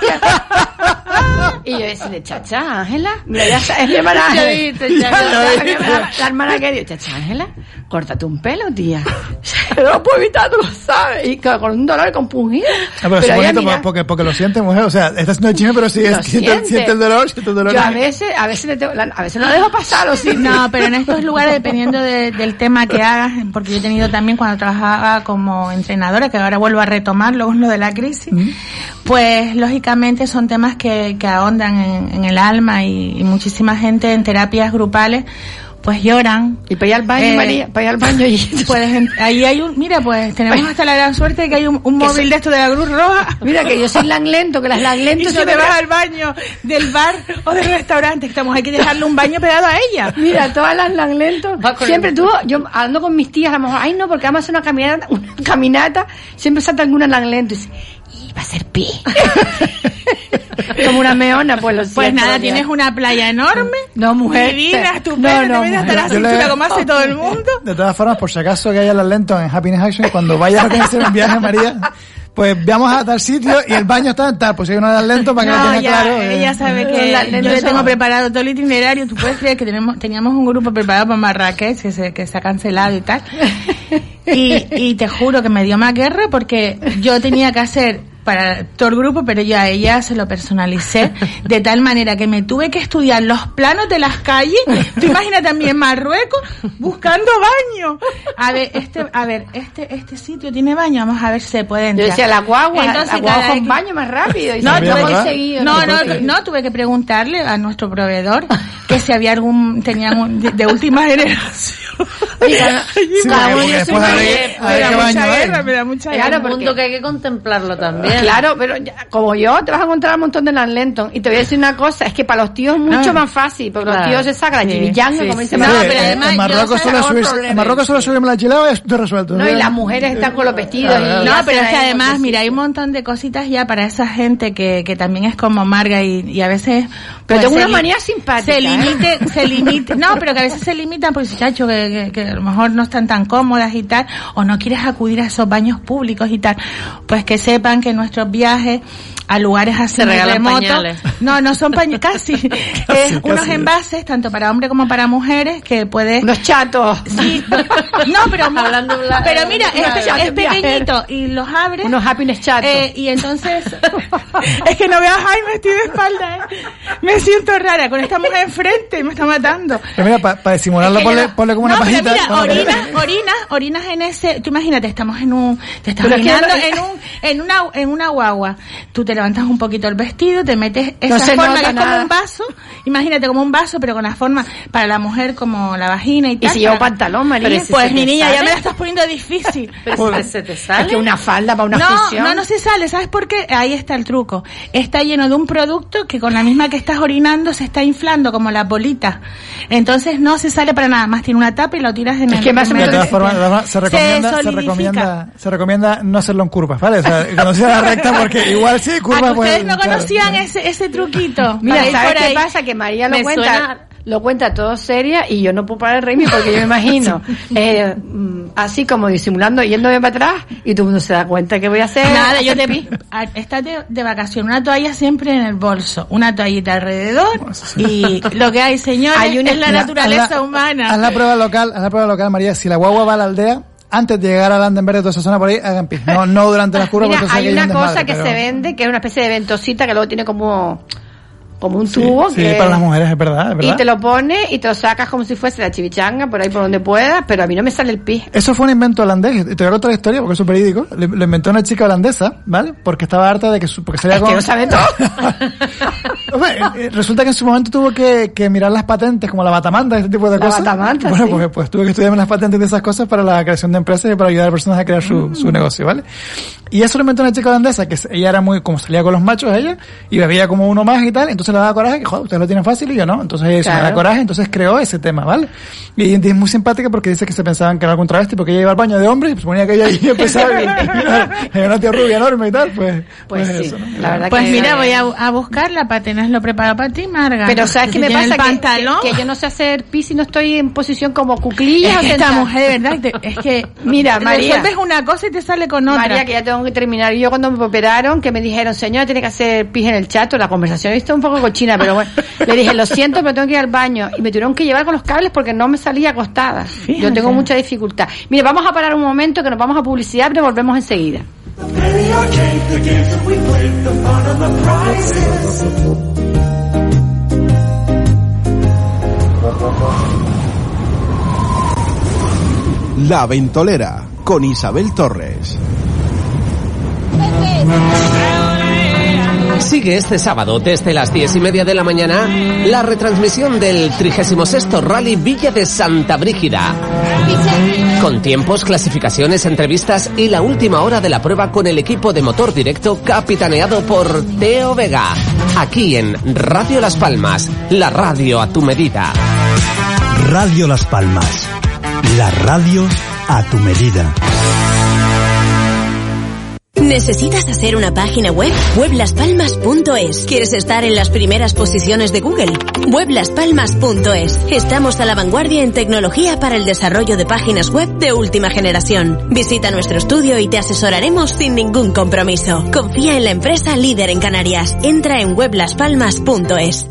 S5: mira, Y yo decía, chacha, Ángela, mira, ya está, es mi hermana Ángela. La hermana que chacha, Ángela, córtate un pelo, tía. no lo puedo evitar, tú lo sabes. Y con un dolor compungido.
S14: Ah, pero, es bonito porque, porque lo siente, mujer. O sea, estás haciendo chisme, pero sí, siente, siente, el dolor, siente el dolor.
S5: Yo a veces, a veces, a veces no lo dejo pasar, o sí.
S7: No, pero en estos lugares, dependiendo del tema que hagas, porque yo he tenido también cuando trabajaba como entrenadora, que ahora vuelvo a retomar, luego es lo de la crisis, pues lógicamente son temas que, que ahondan en, el alma y, y muchísima gente en terapias grupales pues lloran.
S5: Y para ir al baño, eh, María, para ir al baño. Y...
S7: Pues ahí hay un, mira, pues tenemos hasta la gran suerte de que hay un, móvil de esto de la Cruz Roja.
S5: Mira que yo soy lento, que las lento
S7: y se te vas al baño del bar o del restaurante, estamos, hay que dejarle un baño pegado a ella.
S5: Mira, todas las lento siempre tuvo, yo ando con mis tías, a lo mejor, ay no, porque vamos a hacer una caminata, una caminata, siempre salta alguna lento y dice, y va a ser pi. Como una meona, pues lo
S7: Pues nada, tienes una playa enorme.
S5: No, mujer.
S7: Divina, estupenda, no, no, hasta la cintura como hace todo el mundo.
S14: De todas formas, por si acaso que haya las lentos en Happiness Action, cuando vayas a hacer un viaje, María, pues veamos a tal sitio y el baño está en tal, pues hay uno de lento para que no, lo tenga claro.
S7: Eh. Ella sabe que yo le tengo preparado todo el itinerario, tú puedes creer que tenemos, teníamos un grupo preparado para Marrakech que se, que se ha cancelado y tal. Y, y te juro que me dio más guerra porque yo tenía que hacer para todo el grupo, pero yo a ella se lo personalicé de tal manera que me tuve que estudiar los planos de las calles. Tú imaginas también Marruecos buscando baño. A ver, este, a ver, este, este sitio tiene baño, vamos a ver si se puede entrar.
S5: Yo decía, la guagua, Entonces, la guagua con baño más rápido. Y no,
S7: tuve, no, no, no, tuve que preguntarle a nuestro proveedor que si había algún, tenían de, última generación. Oiga,
S6: sí, cada uno me da mucha guerra, me da mucha guerra. Claro, mundo que hay que contemplarlo también.
S5: Claro, pero como yo, te vas a encontrar un montón de Lanlenton. Y te voy a decir una cosa, es que para los tíos es mucho más fácil, porque los tíos se sacan la chivillanga, como dice
S14: no, pero además, en Marruecos solo subirme, en Marruecos solo subirme la chilaba y esto resuelto.
S5: No, y las mujeres están con los vestidos.
S7: y no, pero es que además, mira, hay un montón de cositas ya para esa gente que, que también es como Marga y, y a veces...
S5: Pero pues, tengo una manía simpática.
S7: Se ¿eh? limite, se limite, no, pero que a veces se limitan porque, chacho, que, que, a lo mejor no están tan cómodas y tal, o no quieres acudir a esos baños públicos y tal, pues que sepan que nuestros viajes a lugares así remotos. No, no son pañales, casi. es unos envases, tanto para hombres como para mujeres, que puedes...
S5: Los chatos.
S7: Sí. No, pero, Hablando pero mira, es, pequeñito y los abres.
S5: Unos happiness chatos.
S7: Eh, y entonces... es que no veas, ay, me estoy de espalda, eh. Me siento rara con esta mujer enfrente y me está matando.
S14: Pero mira, para disimularlo, ponle, ponle, como una pajita.
S7: Pero mira, orinas, orinas, orinas en ese... Tú imagínate, estamos en un... Te estás orinando en un, en una, en una guagua. Tú te levantas un poquito el vestido, te metes esa forma que es como un vaso, imagínate como un vaso, pero con la forma para la mujer como la vagina y tal.
S5: ¿Y si llevo pantalón, María?
S7: pues mi niña, ya me la estás poniendo difícil.
S5: Pero se te sale. Es que una falda para una
S7: no, No, no se sale, ¿sabes por qué? Ahí está el truco. Está lleno de un producto que con la misma que estás orinando se está inflando como la bolita. Entonces no se sale para nada, más tiene una tapa y lo tiras en
S14: es que más de todas formas, se recomienda, se, recomienda, se recomienda no hacerlo en curvas, ¿vale? O sea, cuando sea la recta porque igual sí, curva
S7: pues ustedes no conocían ese, ese truquito.
S5: Mira, ¿sabes qué pasa? Que María lo cuenta lo cuenta todo seria y yo no puedo parar el reírme porque yo me imagino eh, mm, así como disimulando yéndome para atrás y todo el mundo se da cuenta que voy a hacer.
S7: Nada yo te estás de, de vacación una toalla siempre en el bolso una toallita alrededor y lo que hay señores hay una, es la, naturaleza humana.
S14: Haz la prueba local haz la prueba local María. Si la guagua va a la aldea antes de llegar a Landenberg, toda esa zona por ahí, hagan pis. No, no durante las curvas.
S5: Mira, hay una cosa que se vende, que es una especie de ventosita que luego tiene como como un tubo.
S14: Sí, para las mujeres, es verdad, es verdad,
S5: Y te lo pones y te lo sacas como si fuese la chivichanga, por ahí por donde puedas, pero a mí no me sale el pis.
S14: Eso fue un invento holandés, y te voy a contar la historia porque es un verídico. Lo, inventó una chica holandesa, ¿vale? Porque estaba harta de que su, porque salía
S5: es con... que no sabe todo.
S14: Eh, resulta que en su momento tuvo que, que mirar las patentes, como la batamanta, ese tipo de
S5: la
S14: cosas.
S5: Batamanta,
S14: bueno, pues, pues tuve que estudiar las patentes de esas cosas para la creación de empresas y para ayudar a personas a crear su, su negocio, ¿vale? Y eso lo inventó una chica holandesa, que ella era muy, como salía con los machos ella, y bebía como uno más y tal, entonces le daba coraje, que joder, ustedes lo tienen fácil y yo no, entonces ella se me da coraje, entonces creó ese tema, ¿vale? Y, es muy simpática porque dice que se pensaban que era algún travesti porque ella iba al baño de hombres y suponía que ella iba a empezar y, una tía rubia enorme y tal, pues,
S5: pues, pues eso,
S7: la verdad Pues mira, voy a, a buscarla para tenerlo preparado para ti, Marga.
S5: Pero ¿sabes qué me pasa? Que, que, yo no sé hacer pis y no estoy en posición como cuclilla.
S7: Es esta mujer, de verdad, es que,
S5: mira, María.
S7: Resuelves una cosa y te sale con otra.
S5: María, que ya tengo que terminar. Yo cuando me operaron, que me dijeron, señora, tiene que hacer pis en el chato, la conversación está un poco poco cochina, pero bueno. Le dije, lo siento, pero tengo que ir al baño. Y me tuvieron que llevar con los cables porque no me salía acostada. Yo tengo mucha dificultad. Mire, vamos a parar un momento que nos vamos a publicidad, pero volvemos enseguida.
S8: La Ventolera con Isabel Torres.
S9: Sigue este sábado desde las diez y media de la mañana la retransmisión del 36 Rally Villa de Santa Brígida. Con tiempos, clasificaciones, entrevistas y la última hora de la prueba con el equipo de motor directo capitaneado por Teo Vega. Aquí en Radio Las Palmas, la radio a tu medida.
S10: Radio Las Palmas. La radio a tu medida.
S3: ¿Necesitas hacer una página web? Weblaspalmas.es. ¿Quieres estar en las primeras posiciones de Google? Weblaspalmas.es. Estamos a la vanguardia en tecnología para el desarrollo de páginas web de última generación. Visita nuestro estudio y te asesoraremos sin ningún compromiso. Confía en la empresa líder en Canarias. Entra en weblaspalmas.es.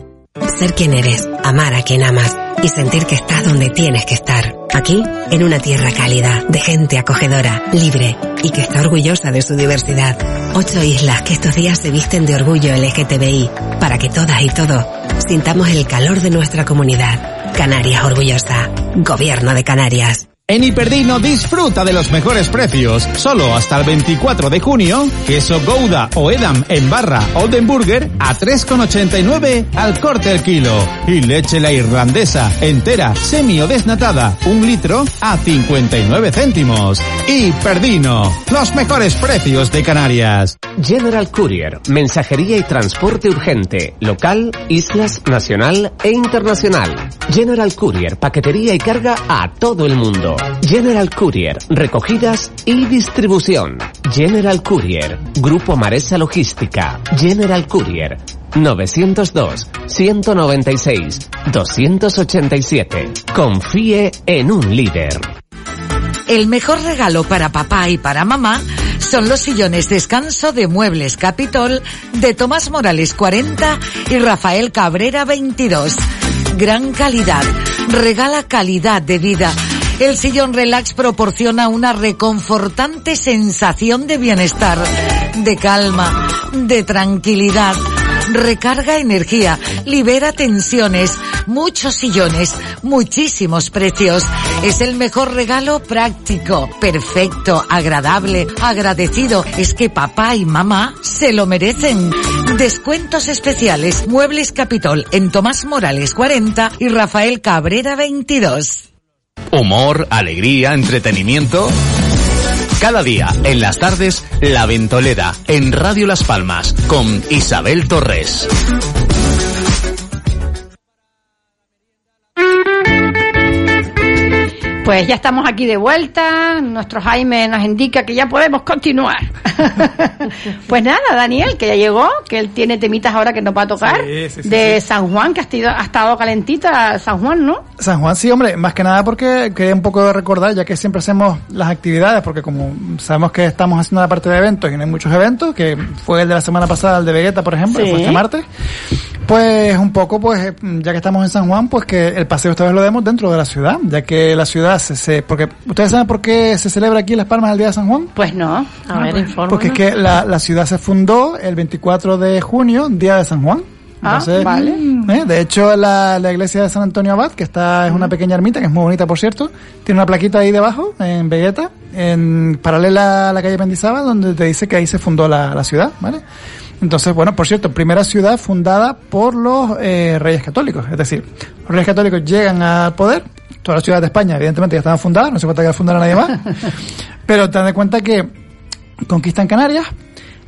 S11: Ser quien eres, amar a quien amas y sentir que estás donde tienes que estar. Aquí, en una tierra cálida, de gente acogedora, libre y que está orgullosa de su diversidad. Ocho islas que estos días se visten de orgullo LGTBI para que todas y todos sintamos el calor de nuestra comunidad. Canarias Orgullosa. Gobierno de Canarias.
S12: En Hiperdino disfruta de los mejores precios. Solo hasta el 24 de junio, queso Gouda o Edam en barra Oldenburger a 3,89 al corte el kilo. Y leche la irlandesa entera, semi o desnatada, un litro a 59 céntimos. Hiperdino, los mejores precios de Canarias.
S9: General Courier, mensajería y transporte urgente, local, islas, nacional e internacional. General Courier, paquetería y carga a todo el mundo. General Courier, recogidas y distribución. General Courier, Grupo Maresa Logística. General Courier, 902 196 287. Confíe en un líder.
S13: El mejor regalo para papá y para mamá son los sillones descanso de Muebles Capitol de Tomás Morales 40 y Rafael Cabrera 22. Gran calidad. Regala calidad de vida. El sillón relax proporciona una reconfortante sensación de bienestar, de calma, de tranquilidad. Recarga energía, libera tensiones, muchos sillones, muchísimos precios. Es el mejor regalo práctico, perfecto, agradable, agradecido. Es que papá y mamá se lo merecen. Descuentos especiales, Muebles Capitol en Tomás Morales 40 y Rafael Cabrera 22.
S15: Humor, alegría, entretenimiento. Cada día, en las tardes, La Ventolera, en Radio Las Palmas, con Isabel Torres.
S5: Pues ya estamos aquí de vuelta. Nuestro Jaime nos indica que ya podemos continuar. pues nada, Daniel, que ya llegó, que él tiene temitas ahora que nos va a tocar.
S14: Sí, sí, sí,
S5: de. San Juan, que ha estado, ha estado calentita San Juan, ¿no?
S14: San Juan, sí, hombre, más que nada porque quería un poco recordar, ya que siempre hacemos las actividades, porque como sabemos que estamos haciendo la parte de eventos y no hay muchos eventos, que fue el de la semana pasada, el de Vegeta, por ejemplo, que fue este martes, pues un poco, pues eh, ya que estamos en San Juan, pues que el paseo esta vez lo demos dentro de la ciudad, ya que la ciudad se, se porque ¿ustedes saben por qué se celebra aquí en Las Palmas el Día de San Juan?
S5: Pues no.
S6: A ver, infórmanos.
S14: Porque es que la, la ciudad se fundó el 24 de junio, Día de San Juan.
S5: Ah, vale.
S14: ¿eh? De hecho, la, la iglesia de San Antonio Abad, que está es una pequeña ermita, que es muy bonita, por cierto, tiene una plaquita ahí debajo, en Vegeta, en paralela a la calle Mendizábal, donde te dice que ahí se fundó la, la ciudad, ¿vale? Entonces, bueno, por cierto, primera ciudad fundada por los eh, reyes católicos. Es decir, los reyes católicos llegan al poder, todas las ciudades de España, evidentemente, ya estaban fundadas, no se falta que las fundara nadie más, pero ten en cuenta que conquistan Canarias,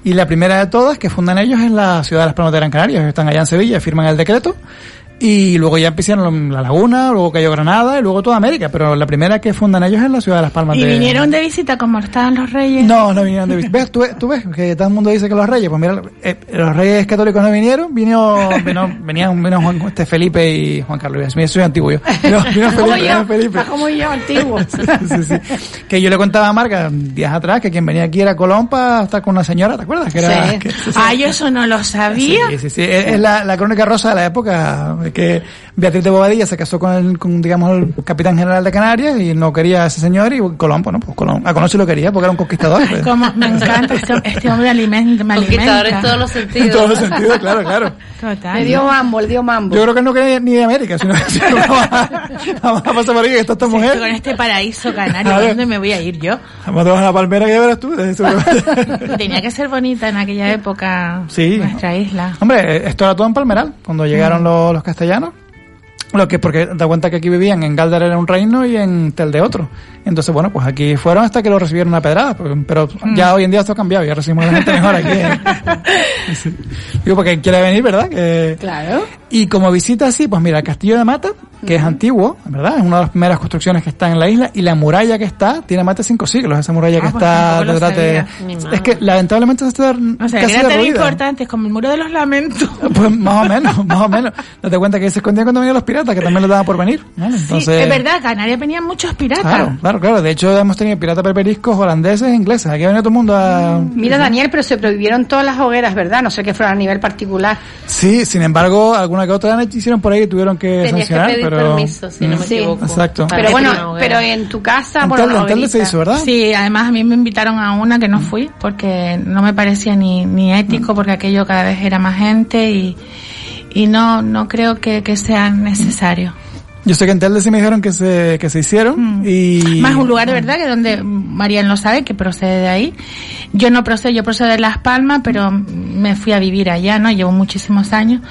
S14: y la primera de todas que fundan ellos es la ciudad de las Palmas de Gran Canaria. Están allá en Sevilla, firman el decreto Y luego ya empezaron La Laguna, luego cayó Granada y luego toda América. Pero la primera que fundan ellos es la ciudad de Las Palmas.
S7: ¿Y
S14: de...
S7: vinieron de visita como estaban los reyes?
S14: No, no vinieron de visita. ¿Ves? ¿Tú, ves- tú ves que todo el mundo dice que los reyes. Pues mira, eh, los reyes católicos no vinieron. Vino, vino, venían, vino Juan, este Felipe y Juan Carlos. Mira, soy antiguo yo. Vino, vino
S5: Como yo,
S14: Felipe.
S5: como yo, antiguo.
S14: Sí, sí. Que yo le contaba a Marga días atrás que quien venía aquí era Colón para estar con una señora, ¿te acuerdas? Que era,
S7: Sí.
S14: que-
S7: Ah, yo eso no lo sabía.
S14: Sí, sí, sí. Es, es la, la crónica rosa de la época, que Beatriz de Bobadilla se casó con el, con, digamos, el capitán general de Canarias y no quería a ese señor y Colón, bueno, pues Colón, a Colón sí lo quería porque era un conquistador. pues.
S7: Como me encanta este, este hombre alimenta, me
S6: Conquistador
S7: alimenta.
S6: en todos los sentidos.
S14: En todos los sentidos, claro, claro.
S7: Total.
S5: Le dio mambo, le dio mambo.
S14: Yo creo que él no quería ni de América, sino que vamos a, vamos a pasar por aquí, que está esta
S7: Sí,
S14: mujer.
S7: con este paraíso
S14: A
S7: canario. ¿dónde me voy a ir yo?
S14: Vamos a la palmera que ya verás tú.
S7: Tenía que ser bonita en aquella época
S14: Sí.
S7: nuestra isla.
S14: Hombre, esto era todo en Palmeral, cuando llegaron los, los castellanos. Lo que, porque da cuenta que aquí vivían, en Galdar era un reino y en Tel de otro. Entonces, bueno, pues aquí fueron hasta que lo recibieron a pedrada. Pero, pero ya hoy en día esto ha cambiado, ya recibimos a la gente mejor aquí. ¿eh? Digo, porque quiere venir, ¿verdad? Que,
S5: Claro.
S14: Y como visita así, pues mira, el castillo de Mata, que es antiguo, ¿verdad? Es una de las primeras construcciones que está en la isla, y la muralla que está, tiene más de cinco siglos, esa muralla que
S7: Ah, pues
S14: está
S7: lo
S14: detrás de... Es que lamentablemente se está
S7: O sea,
S14: casi
S7: que era tan importante como el muro de los lamentos.
S14: Pues más o menos, más o menos. Date cuenta que se escondían cuando venían los piratas, que también les daban por venir. ¿vale?
S7: Sí,
S14: Entonces,
S7: es verdad, Canarias venían muchos piratas.
S14: Claro, claro, claro. De hecho, hemos tenido piratas berberiscos, holandeses, ingleses. Aquí ha venido todo el mundo a...
S5: Mira, Daniel, pero se prohibieron todas las hogueras, ¿verdad? No sé que fueran a nivel particular.
S14: Sí, sin embargo, alguna que otra hicieron por ahí y tuvieron que
S6: Tenías que
S14: sancionar,
S6: pedir
S14: pero...
S6: permiso, si no me
S5: Sí.
S6: equivoco.
S14: Exacto.
S5: Pero bueno, pero en tu casa,
S14: En Telde,
S5: la
S14: en Telde se hizo, ¿verdad?
S7: Sí, además a mí me invitaron a una que no fui porque no me parecía ni, ni ético porque aquello cada vez era más gente y, y no, no creo que, que sea necesario.
S14: Yo sé que en Telde sí me dijeron que se, que se hicieron y...
S7: Más un lugar de verdad que donde Marian lo sabe, que procede de ahí. Yo no procedo, yo procedo de Las Palmas, pero me fui a vivir allá, ¿no? Llevo muchísimos años,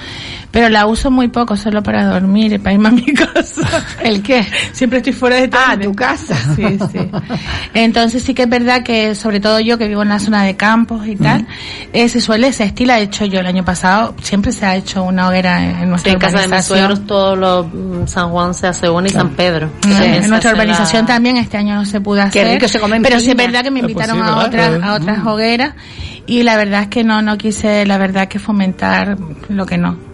S7: pero la uso muy poco, solo para dormir y para irme a mi casa.
S5: ¿El qué?
S7: Siempre estoy fuera de
S5: Ah, tu casa.
S7: Sí, sí. Entonces sí que es verdad que sobre todo yo que vivo en la zona de campos y tal, eh, se suele, se estila, de hecho yo el año pasado siempre se ha hecho una hoguera en, en
S6: Sí,
S7: nuestra
S6: en casa de mis suegros todos los mm, San Juan se hace una y San Pedro.
S7: Sí,
S6: También
S7: en nuestra
S6: la-
S7: urbanización también este año no se pudo
S5: Qué
S7: hacer.
S5: rico se come en
S7: pero sí es verdad que me
S14: pues
S7: invitaron
S14: sí,
S7: a otras
S14: Eh,
S7: a otras
S14: mm.
S7: hogueras y la verdad es que no no quise la verdad que fomentar lo que no.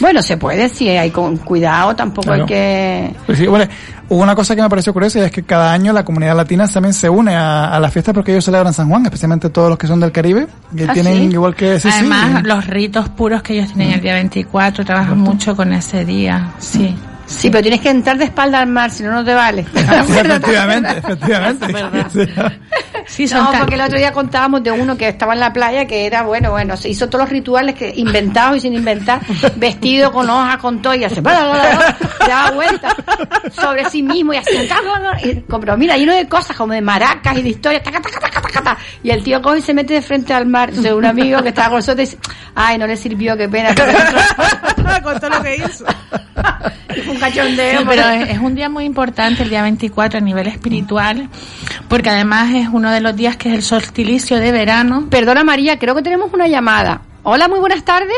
S5: Bueno, se puede, si hay con cuidado, tampoco
S14: Claro.
S5: hay que...
S14: Pues sí, bueno, hubo una cosa que me pareció curiosa y es que cada año la comunidad latina también se une a, a la fiesta porque ellos celebran San Juan, especialmente todos los que son del Caribe, que
S5: ¿Ah,
S14: tienen
S5: sí?
S14: igual que... Sí, sí,
S7: Además los ritos puros que ellos tienen el día 24 trabajan mucho con ese día, sí.
S5: Sí, pero tienes que entrar de espalda al mar, si no, no te vale.
S14: efectivamente, efectivamente.
S7: Sí, son
S5: No,
S7: tan-
S5: porque el otro día contábamos de uno que estaba en la playa que era, bueno, bueno, se hizo todos los rituales que inventados y sin inventar, vestido con hojas, con todo, y hace, daba vueltas sobre sí mismo y bla, y- pero mira, lleno de cosas como de maracas y de historias, taca, taca, taca, taca, taca. y el tío coge y se mete de frente al mar, Entonces, un amigo que estaba con nosotros dice, ay, no le sirvió, qué pena, pero
S7: con todo lo que hizo.
S5: un cachondeo,
S7: Sí, pero es, es un día muy importante, el día 24 a nivel espiritual, porque además es uno de los días que es el solsticio de verano.
S5: Perdona María, creo que tenemos una llamada. Hola, muy buenas tardes.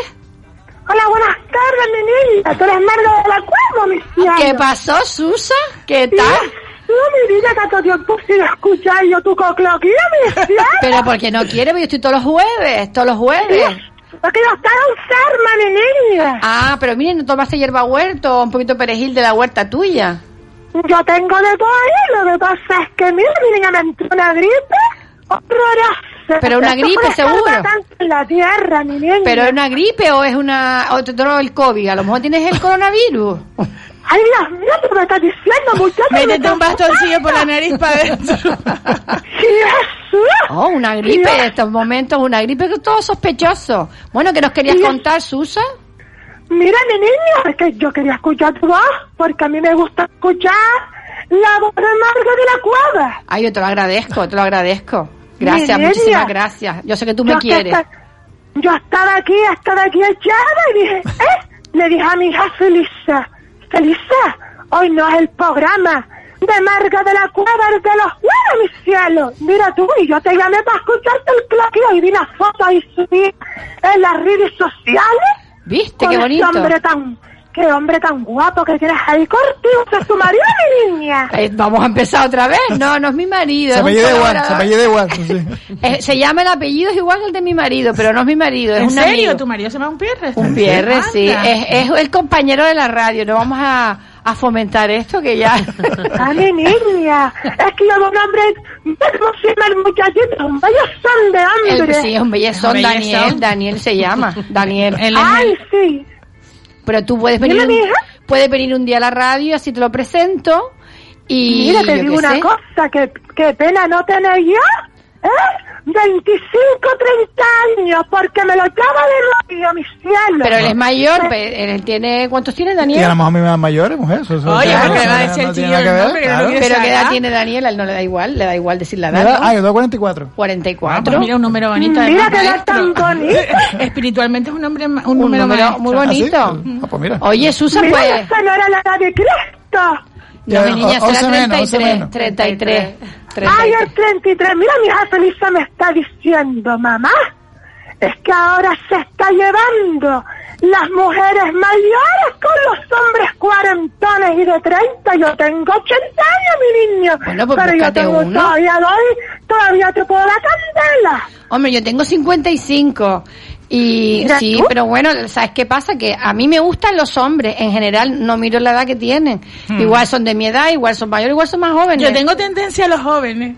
S16: Hola, buenas tardes, mi niña. Tú eres Marga de la Cueva, mi.
S5: ¿Qué pasó, Susa? ¿Qué tal?
S16: No, mi vida, tanto tiempo sin escuchar yo tu cocloquía, mi.
S5: Pero porque no quiere, porque yo estoy todos los jueves, todos los jueves.
S16: Porque yo estaba enferma, mi niña.
S5: Ah, pero miren, no tomaste hierba huerto, un poquito de perejil de la huerta tuya.
S16: Yo tengo de todo ahí, lo que pasa es que, mira, mi niña me entró una gripe horrorosa.
S5: Pero una gripe, seguro.
S16: en la tierra, mi niña.
S5: ¿Pero es una gripe o es una... o te dio el COVID? A lo mejor tienes el coronavirus.
S16: Ay, Dios mío, tú me estás diciendo, muchacha.
S7: Métete un bastoncillo por la nariz para adentro.
S5: Oh, una gripe, en estos momentos, una gripe que es todo sospechoso. Bueno, ¿qué nos querías contar, Susa?
S16: Mira, mi niña, es que yo quería escuchar tu voz, porque a mí me gusta escuchar la voz de Marga de la Cueva.
S5: Ay, yo te lo agradezco, te lo agradezco. Gracias, muchísimas gracias. Yo sé que tú me quieres.
S16: yo estaba aquí, estaba aquí echada y dije, ¿eh? Le dije a mi hija Felisa, Felisa, hoy no es el programa de Marga de la Cueva de los huevos, mi cielo. Mira tú, y yo te llamé para escucharte el cloqueo y vi las fotos y subí en las redes sociales.
S5: ¿Viste?
S16: con
S5: Qué bonito.
S16: Ese hombre tan, qué hombre tan guapo que tienes ahí cortijo. ¿Es tu marido, mi niña?
S5: Eh, vamos a empezar otra vez. No, no es mi marido.
S14: Se apellida igual, se apellida igual. sí.
S5: Eh, se llama el apellido es igual que el de mi marido, pero no es mi marido, es
S7: ¿En
S5: un
S7: serio?
S5: amigo.
S7: ¿Tu marido se llama un Pierre?
S5: Un Pierre, sí. Es, es el compañero de la radio. No vamos a, a fomentar esto que ya.
S16: ¡Ah, mi niña! Es que yo veo un hombre... ¿Cómo se llama el muchachito? Un bellezón de
S5: El,
S16: hambre.
S5: sí, es un bellezón. Daniel. Daniel se llama. Daniel.
S16: Ay, sí.
S5: Pero tú puedes venir, un, puedes venir un día a la radio, así te lo presento. Y
S16: Mira, te digo una
S5: sé.
S16: cosa, que, qué pena no tener yo, ¿eh? 25, 30 años, porque me lo llama de radio, mi cielo.
S5: Pero él es mayor, pe- él tiene, ¿cuántos tiene
S14: Y
S5: Daniel?
S14: a lo mejor a mí me dan mayores, mujer. Eso, eso-
S7: Oye, porque
S14: no
S7: va a
S14: tiene-
S7: decir
S14: no
S7: el
S14: tiene
S7: tío
S5: Pero ¿qué edad
S7: sacar.
S5: tiene Daniel? A él no le da igual, le da igual decir la
S14: ¿Me
S5: edad.
S14: da?
S5: ¿no?
S14: Ah, yo tengo 44.
S5: 44.
S7: Ah, pues mira, un número bonito.
S16: Mira que edad tan bonita.
S7: Espiritualmente es un, nombre, un,
S5: Un
S7: número,
S5: número muy bonito.
S14: ¿Ah, sí? Ah, pues mira.
S5: Oye, Susan,
S16: Mira,
S5: pues...
S16: esa no era la edad de Cristo.
S5: No, mi niña, será
S14: menos, once
S5: 33.
S14: menos.
S5: 33.
S16: Ay,
S5: 33.
S16: el 33. Mira, mi hija Felisa me está diciendo, mamá, es que ahora se está llevando las mujeres mayores con los hombres cuarentones y de 30. Yo tengo 80 años, mi niño.
S5: Bueno, pues
S16: pero yo tengo
S5: uno.
S16: todavía doy, todavía te puedo dar candela.
S5: Hombre, yo tengo 55. Y sí,
S16: tú.
S5: pero bueno, ¿sabes qué pasa? Que a mí me gustan los hombres. En general, no miro la edad que tienen. Igual son de mi edad, igual son mayores, igual son más jóvenes.
S7: Yo tengo tendencia a los jóvenes.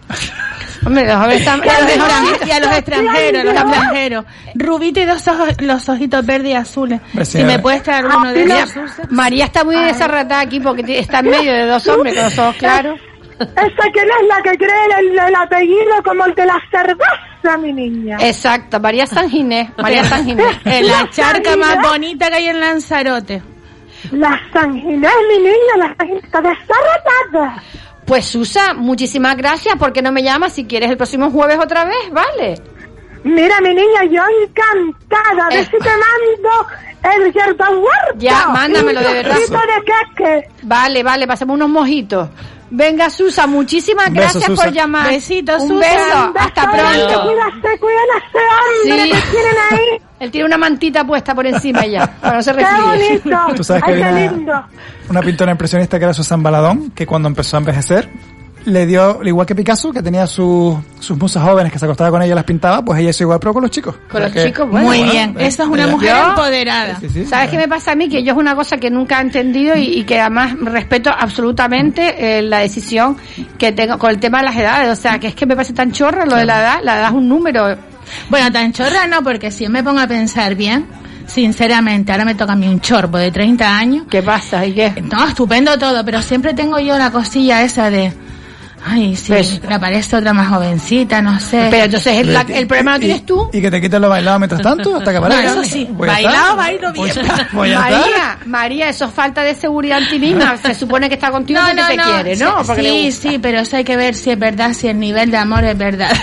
S5: Hombre, los jóvenes están...
S7: Y a los,
S5: los
S7: extran-
S5: jóvenes-
S7: y a los extranjeros, los extranjeros. Rubita y dos ojos, los ojitos verdes y azules.
S14: Pues
S7: si me puedes traer uno de
S5: Mira,
S7: esos.
S5: María está muy desarratada aquí porque está en medio de dos hombres con los ojos claros.
S16: Esa que no es la que cree el, el apellido como el de la cerveza, mi niña.
S5: Exacto, María San Ginés. María San Ginés.
S7: En la
S16: La
S7: charca más bonita que hay en Lanzarote.
S16: La San Ginés, mi niña, la San Ginés está desarratada.
S5: Pues Susa, muchísimas gracias. ¿Por qué no me llamas si quieres el próximo jueves otra vez? ¿Vale?
S16: Mira, mi niña, yo encantada. A ver
S5: Eh.
S16: si te mando el yerba muerta.
S5: Ya, mándamelo, de verdad.
S16: de queque.
S5: Vale, vale, pasemos unos mojitos. Venga, Susa, muchísimas
S14: beso,
S5: gracias
S14: Susa.
S5: por llamar.
S7: Besitos,
S5: Un
S7: Susa.
S5: beso. Hasta pronto.
S16: Cuídate, hombre
S5: Sí.
S16: que tienen ahí.
S5: Él tiene una mantita puesta por encima ya, para no se
S16: Qué
S5: resfríe.
S16: bonito.
S14: Tú sabes que
S16: Ay, qué
S14: había una-
S16: lindo.
S14: Una pintora impresionista que era Susan Baladón, que cuando empezó a envejecer, le dio, al igual que Picasso, que tenía sus sus musas jóvenes que se acostaba con ella y las pintaba, pues ella hizo igual, pero con los chicos.
S5: Con los
S14: Que-
S5: chicos, bueno.
S7: Muy
S14: bueno,
S7: bien.
S14: eh,
S7: Esa es una
S14: eh,
S7: mujer
S5: Yo-
S7: empoderada.
S14: Sí, sí,
S5: ¿Sabes qué me pasa a mí? Que yo es una cosa que nunca he entendido y, y que además respeto absolutamente eh, la decisión que tengo con el tema de las edades. O sea, que es que me parece tan chorra lo de la edad. La edad es un número.
S7: Bueno, tan chorra no, porque si yo me pongo a pensar bien, sinceramente, ahora me toca a mí un chorbo de 30 años.
S5: ¿Qué pasa? ¿Y qué?
S7: No, estupendo todo, pero siempre tengo yo la cosilla esa de... Ay, sí,
S5: Pues-
S7: me aparece otra más jovencita, no sé.
S5: Pero entonces el, la- el problema lo tienes tú.
S14: Y que te quiten lo bailado mientras tanto, hasta que
S7: No,
S14: aparezca.
S7: eso sí,
S14: Pues
S7: bailado, bailo bien.
S14: Pues está, pues.
S5: María, María, eso es falta de seguridad en ti misma. Se supone que está contigo
S7: No,
S5: porque
S7: no,
S5: te
S7: no.
S5: quiere, ¿no?
S7: Sí,
S5: Porque
S7: Sí, pero eso hay que ver si es verdad, si el nivel de amor es verdad.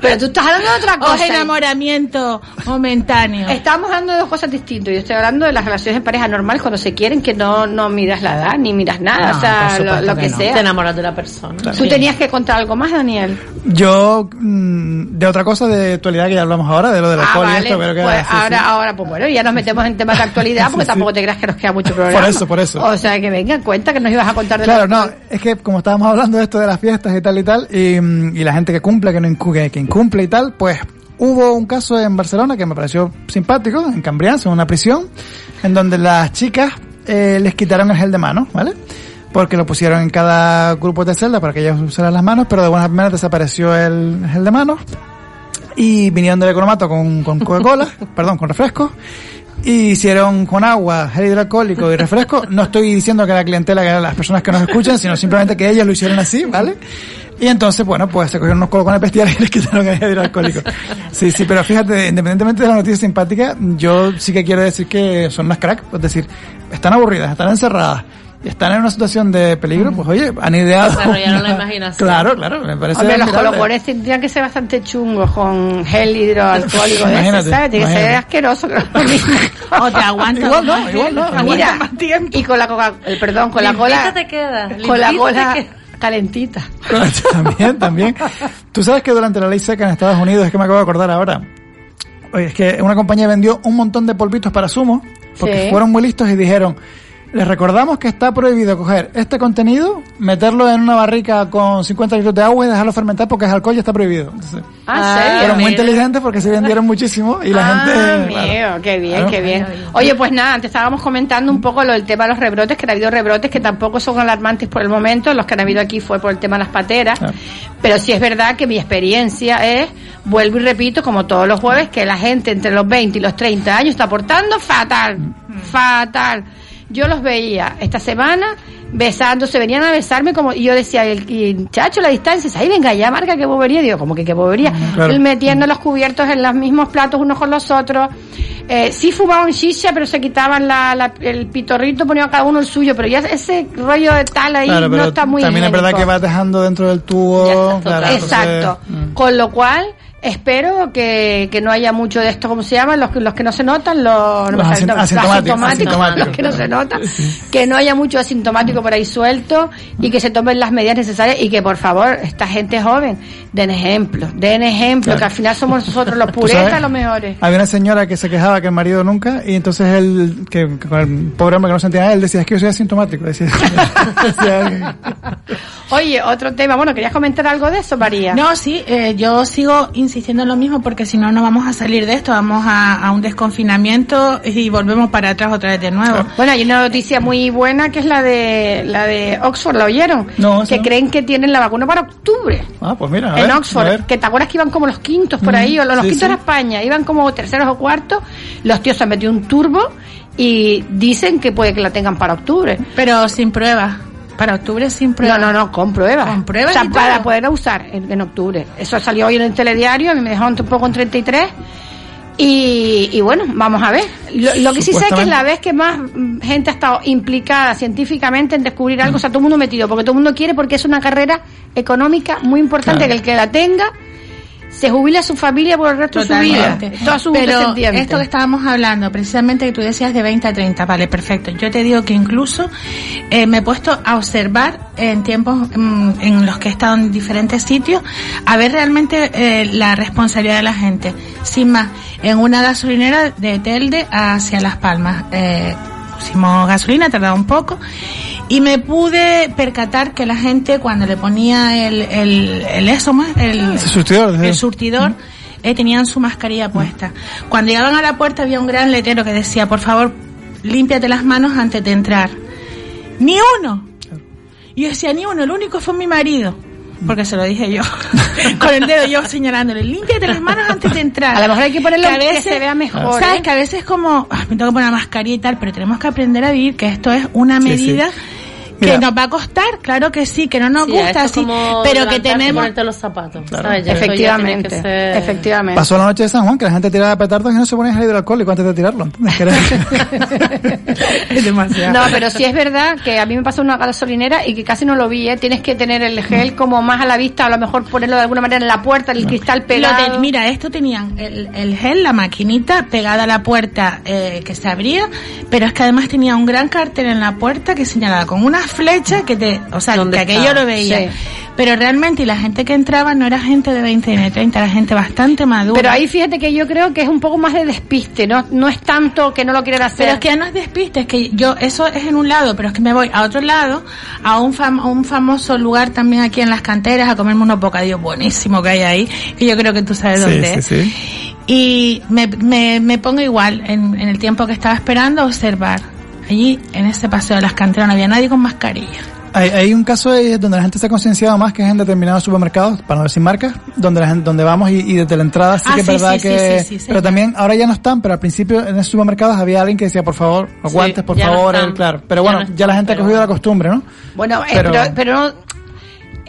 S5: Pero tú estás hablando de otra
S7: o es
S5: cosa.
S7: enamoramiento momentáneo.
S5: Estamos hablando de dos cosas distintas. Yo estoy hablando de las relaciones en pareja normales cuando se quieren, que no, no miras la edad ni miras nada,
S7: No,
S5: o sea, lo, que,
S7: que no.
S5: sea.
S6: Te enamoras de la persona.
S5: Tú tenías que contar algo más, Daniel.
S14: Yo, mm, de otra cosa de actualidad que ya hablamos ahora, de lo del
S5: Ah,
S14: alcohol y
S5: vale.
S14: esto, pero que
S5: Pues
S14: sí, sí.
S5: ahora, ahora, pues bueno, ya nos metemos en temas de actualidad porque
S14: Sí, sí.
S5: tampoco te creas que nos queda mucho programa.
S14: Por eso, por eso.
S5: O sea, que venga, cuenta que nos ibas a contar de
S14: Claro,
S5: la-
S14: no, es que como estábamos hablando de esto de las fiestas y tal y tal, y, mm, y la gente que cumple, que no incumple, que incumple y tal, pues hubo un caso en Barcelona que me pareció simpático, en Cambrians, en una prisión, en donde las chicas eh, les quitaron el gel de mano, ¿vale? Porque lo pusieron en cada grupo de celda para que ellas usaran las manos, pero de buenas primeras desapareció el gel de mano y vinieron del economato con, con Coca-Cola, perdón, con refresco, y hicieron con agua, gel hidroalcohólico y refresco. No estoy diciendo que la clientela, que las personas que nos escuchan, sino simplemente que ellas lo hicieron así, ¿vale? Y entonces, bueno, pues se cogieron unos colocones bestiales y les quitaron el gel. Sí, sí, pero fíjate, independientemente de la noticia simpática, yo sí que quiero decir que son unas crack, es decir, están aburridas, están encerradas, están en una situación de peligro, pues oye, han ideado.
S6: Desarrollaron la
S14: una-
S6: imaginación.
S14: Claro, claro, me parece.
S5: Hombre, los colocores tendrían que ser bastante chungos con gel hidroalcohólico de ese, ¿sabes? Tiene que ser asqueroso.
S7: O te aguanta
S14: Igual no,
S7: más,
S14: igual no,
S7: ¿eh?
S5: Mira,
S7: Aguanta más tiempo.
S5: y con la coca, eh, perdón, con la cola,
S6: te queda.
S5: con la cola calentita.
S14: también, también. Tú sabes que durante la ley seca en Estados Unidos, es que me acabo de acordar ahora, oye, es que una compañía vendió un montón de polvitos para zumo Porque
S5: Sí.
S14: fueron muy listos y dijeron, les recordamos que está prohibido coger este contenido, meterlo en una barrica con 50 litros de agua y dejarlo fermentar porque es alcohol y está prohibido. Entonces,
S5: Ah, ¿serio?
S14: fueron muy inteligentes porque se vendieron muchísimo y la
S5: Ah,
S14: gente... claro.
S5: mío, qué bien,
S14: Claro.
S5: qué bien. Oye, pues nada, antes estábamos comentando un poco lo del tema de los rebrotes, que ha habido rebrotes que tampoco son alarmantes por el momento, los que han habido aquí fue por el tema de las pateras, pero sí es verdad que mi experiencia es, vuelvo y repito, como todos los jueves, que la gente entre los 20 y los 30 años está portando fatal, fatal. Yo los veía esta semana besándose, venían a besarme como, y yo decía, el, y, chacho, la distancia, ahí venga ya, marca que bobería, digo, como que qué bobería,
S14: claro.
S5: Él metiendo los cubiertos en los mismos platos unos con los otros, eh, sí fumaban shisha, pero se quitaban la, la- el pitorrito, ponían cada uno el suyo, pero ya ese rollo de tal ahí
S14: Claro,
S5: no está muy
S14: también es verdad que vas dejando dentro del tubo. claro,
S5: Exacto.
S14: entonces, mm.
S5: Con lo cual, espero que, que no haya mucho de esto, ¿cómo se llaman? Los, que- los que no se notan, los,
S14: asintomáticos, asintomáticos.
S5: los que no se notan, que no haya mucho asintomático por ahí suelto y que se tomen las medidas necesarias y que por favor, esta gente joven, den ejemplo, den ejemplo,
S14: Claro.
S5: que al final somos nosotros los puretas los mejores.
S14: Había una señora que se quejaba que el marido nunca, y entonces él, que, que con el pobre hombre que no sentía nada, él decía, es que yo soy asintomático. Decía, decía,
S5: Oye, otro tema, bueno, ¿querías comentar algo de eso, María?
S7: No, sí, eh, yo sigo insistiendo en lo mismo porque si no, no vamos a salir de esto, vamos a, a un desconfinamiento y volvemos para atrás otra vez de nuevo.
S5: Bueno, hay una noticia muy buena que es la de la de Oxford, ¿la oyeron?
S14: No,
S5: que
S14: no.
S5: creen que tienen la vacuna para octubre.
S14: ah, pues mira, a
S5: en
S14: ver,
S5: Oxford,
S14: a ver.
S5: que te acuerdas que iban como los quintos por
S14: Mm,
S5: ahí, o los, los
S14: sí,
S5: quintos
S14: sí.
S5: era España, iban como terceros o cuartos, los tíos se han metido un turbo y dicen que puede que la tengan para octubre.
S7: Pero sin pruebas. Para octubre sin pruebas.
S5: No, no, no, con pruebas.
S7: Con pruebas
S5: O sea,
S7: y
S5: para
S7: todo.
S5: poder usar en, en octubre. Eso salió hoy en el telediario, a mí me dejó un poco en 33. Y, y bueno, vamos a ver. Lo, lo que sí sé es que es la vez que más gente ha estado implicada científicamente en descubrir algo, o sea, todo el mundo metido, porque todo el mundo quiere, porque es una carrera económica muy importante,
S7: Claro.
S5: que el que la tenga se jubile a su familia por el resto de su vida.
S7: Totalmente.
S5: Toda su
S7: Pero esto que estábamos hablando, precisamente que tú decías de 20 a 30, vale, perfecto. Yo te digo que incluso eh, me he puesto a observar en tiempos mm, en los que he estado en diferentes sitios, a ver realmente eh, la responsabilidad de la gente. Sin más, en una gasolinera de Telde hacia Las Palmas, eh, pusimos gasolina, tardaba un poco, y me pude percatar que la gente cuando le ponía el, el, el eso, ¿no? el,
S14: El surtidor, sí.
S7: el surtidor, eh, tenían su mascarilla puesta. Cuando llegaban a la puerta había un gran letrero que decía, por favor, límpiate las manos antes de entrar. Ni uno. Y yo decía, ni uno, el único fue mi marido. Porque se lo dije yo. Con el dedo yo señalándole, límpiate las manos antes de entrar.
S5: A lo mejor hay que ponerlo que se vea mejor,
S7: ¿Sabes?
S5: ¿eh?
S7: Que a veces es como, "Ah, me tengo que poner una mascarilla y tal, pero tenemos que aprender a vivir que esto es una medida
S14: sí. Mira.
S7: nos va a costar, claro que sí, que no nos
S6: Sí,
S7: gusta así, pero que tenemos
S6: ponerte los zapatos,
S14: Claro.
S6: ¿sabes?
S5: Efectivamente,
S6: que ser-
S5: efectivamente.
S14: Pasó la noche de San Juan que la gente tiraba petardos y no se ponía gel hidroalcohólico antes de tirarlo. Que es demasiado.
S5: No, pero sí es verdad que a mí me pasó una gasolinera y que casi no lo vi, ¿eh? Tienes que tener el gel como más a la vista, a lo mejor ponerlo de alguna manera en la puerta, en el cristal
S7: Lo
S5: pegado.
S7: te- mira, esto tenían el, el gel, la maquinita pegada a la puerta eh, que se abría, pero es que además tenía un gran cartel en la puerta que señalaba con una flecha que te, o sea,
S6: ¿Dónde
S7: que aquello
S6: está?
S7: lo veía.
S5: Sí.
S7: Pero realmente, y la gente que entraba no era gente de 20 ni de 30, era gente bastante madura.
S5: Pero ahí fíjate que yo creo que es un poco más de despiste, no no es tanto que no lo quieran hacer.
S7: Pero es que ya no es despiste, es que yo, eso es en un lado, pero es que me voy a otro lado, a un, fam- a un famoso lugar también aquí en las canteras, a comerme unos bocadillos buenísimos que hay ahí, que yo creo que tú sabes dónde
S14: sí,
S7: es.
S14: sí, sí.
S7: Y me, me, me pongo igual, en, en el tiempo que estaba esperando, a observar. Allí, en ese paseo de las canteras, no había nadie con mascarilla.
S14: Hay, hay un caso ahí donde la gente se ha concienciado más que es en determinados supermercados, para no decir marcas, donde la gente, donde vamos y, y desde la entrada sí
S7: Ah,
S14: que es
S7: sí,
S14: verdad
S7: sí,
S14: que,
S7: sí, sí, sí,
S14: pero también ahora ya no están, pero al principio en esos supermercados había alguien que decía por favor, los
S6: Sí,
S14: guantes, por
S6: no
S14: favor, claro. Pero
S6: Ya
S14: bueno,
S6: no
S14: ya la gente ha cogido la costumbre, ¿no?
S5: Bueno, eh,
S14: Pero-
S5: pero, pero no-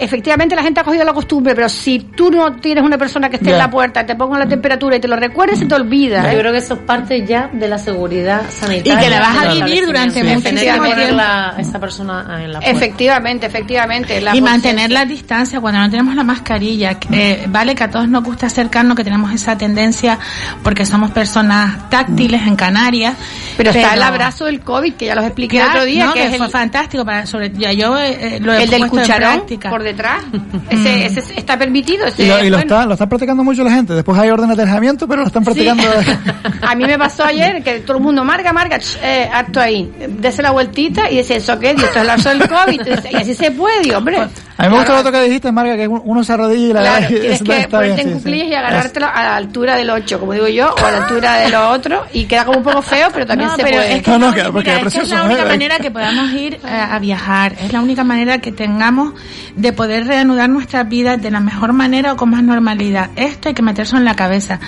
S5: efectivamente la gente ha cogido la costumbre, pero si tú no tienes una persona que esté en la puerta, te ponga la temperatura y te lo recuerdes, se te olvida.
S6: Yo
S5: ¿eh?
S6: creo que eso es parte ya de la seguridad sanitaria.
S7: Y que la vas a vivir durante
S6: poner
S7: tiempo.
S6: la- esa persona en la puerta.
S5: Efectivamente, efectivamente. la
S7: y mantener la distancia cuando no tenemos la mascarilla. que, eh, vale que a todos nos gusta acercarnos, que tenemos esa tendencia porque somos personas táctiles en Canarias.
S5: Pero, está el abrazo del COVID, que ya los expliqué el
S7: Claro,
S5: otro día,
S7: no,
S5: que, es
S7: fue
S5: el,
S7: fantástico. Para, sobre, ya yo eh, lo he
S5: el del
S7: en
S5: cucharón
S7: práctica.
S5: por detrás. Ese, ese está permitido. Ese,
S14: Y, lo, y lo
S5: bueno.
S14: está, lo está practicando mucho la gente. Después hay órdenes de alejamiento, pero lo están practicando.
S5: A mí me pasó ayer que todo el mundo, marca, marca, ch, eh, acto ahí, dese la vueltita y dice, ¿eso qué? Dios, esto es la del COVID. Y así se puede, hombre.
S14: A mí me gusta lo otro que dijiste, Marga, que uno se arrodilla y la
S5: Claro, tienes que ponerte
S14: bien,
S5: en
S14: sí, sí.
S5: cuclillas y agarrártelo a la altura del 8, como digo yo, o a la altura de lo otro, y queda como un poco feo, pero también
S7: No,
S5: se
S7: pero
S5: puede.
S7: es que, no, mira, es, que es la única manera que podamos ir eh, a viajar, es la única manera que tengamos de poder reanudar nuestras vidas de la mejor manera o con más normalidad. Esto hay que meterse en la cabeza.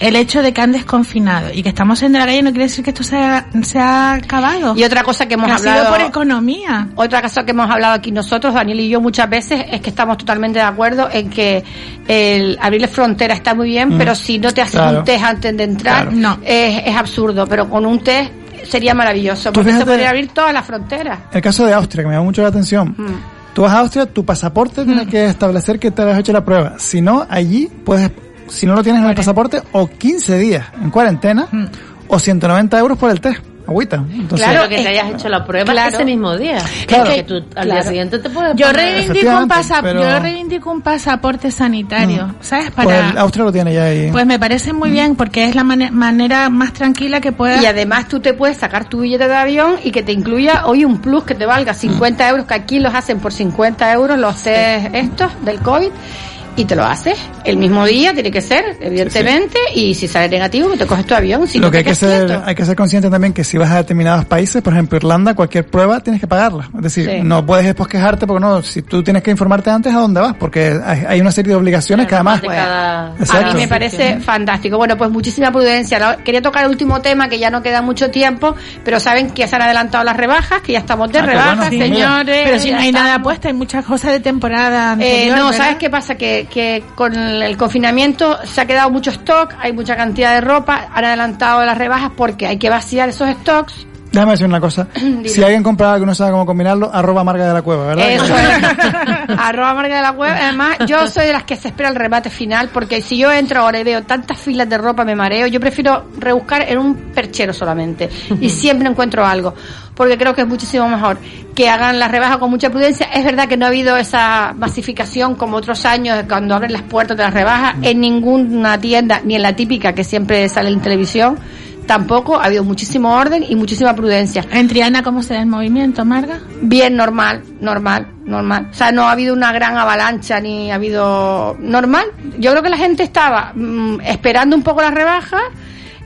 S7: El hecho de que andes confinado y que estamos en la calle no quiere decir que esto se ha, se ha acabado.
S5: Y otra cosa que hemos
S7: ha
S5: hablado
S7: sido por economía.
S5: Otra cosa que hemos hablado aquí nosotros, Daniel y yo, muchas veces, es que estamos totalmente de acuerdo en que el abrir fronteras está muy bien,
S14: Mm.
S5: pero si no te haces
S14: Claro.
S5: un test antes de entrar,
S14: Claro.
S5: no. es, es absurdo, pero con un test sería maravilloso, porque se podría abrir todas las fronteras.
S14: El caso de Austria, que me llama mucho la atención.
S5: Mm.
S14: Tú vas a Austria, tu pasaporte tienes que establecer que te has hecho la prueba. Si no, allí puedes, si no lo tienes en el pasaporte, o 15 días en cuarentena, o 190 euros por el test. Agüita. Entonces,
S6: claro, que te hayas hecho la prueba
S5: claro.
S6: ese mismo día.
S14: Claro.
S6: Es que tú al día siguiente te puedes
S7: Yo
S6: poner-
S7: reivindico, un
S14: pero-
S7: yo reivindico un pasaporte sanitario,
S14: Mm.
S7: ¿sabes?
S14: pues
S7: Para,
S14: el Austria lo tiene ya ahí.
S7: pues me parece muy bien porque es la mane- manera más tranquila que pueda.
S5: Y además tú te puedes sacar tu billete de avión y que te incluya hoy un plus que te valga 50 euros, que aquí los hacen por 50 euros los test estos del COVID. Y te lo haces el mismo día, tiene que ser, evidentemente, y si sale negativo, te coges tu avión. Si
S14: lo
S5: no
S14: que hay que ser,
S5: quieto.
S14: hay que ser consciente también que si vas a determinados países, por ejemplo Irlanda, cualquier prueba tienes que pagarla. Es decir,
S5: Sí.
S14: no puedes después quejarte porque no, si tú tienes que informarte antes a dónde vas, porque hay, hay una serie de obligaciones que además.
S5: A
S14: Exacto.
S5: mí me parece fantástico. Bueno, pues muchísima prudencia. Quería tocar el último tema, que ya no queda mucho tiempo, pero saben que se han adelantado las rebajas, que ya estamos de
S7: Ah,
S5: rebajas,
S7: bueno. Sí,
S5: señores.
S7: Pero si no
S5: ya
S7: hay nada puesto, hay muchas cosas de temporada
S5: Eh, no,
S7: ¿verdad?
S5: ¿sabes qué pasa? Que, que con el confinamiento se ha quedado mucho stock, hay mucha cantidad de ropa, han adelantado las rebajas porque hay que vaciar esos stocks.
S14: Déjame decir una cosa. si alguien compra algo y no sabe cómo combinarlo, arroba marca de la cueva, ¿verdad?
S5: Eso es. Arroba marca de la web. Además, yo soy de las que se espera el remate final porque si yo entro ahora y veo tantas filas de ropa me mareo. Yo prefiero rebuscar en un perchero solamente y siempre encuentro algo porque creo que es muchísimo mejor que hagan las rebajas con mucha prudencia. Es verdad que no ha habido esa masificación como otros años cuando abren las puertas de las rebajas en ninguna tienda, ni en la típica que siempre sale en televisión. Tampoco ha habido muchísimo orden y muchísima prudencia.
S7: En Triana, ¿cómo se da el movimiento, Marga?
S5: Bien, normal, normal, normal. O sea, no ha habido una gran avalancha ni ha habido normal. Yo creo que la gente estaba mm, esperando un poco las rebajas,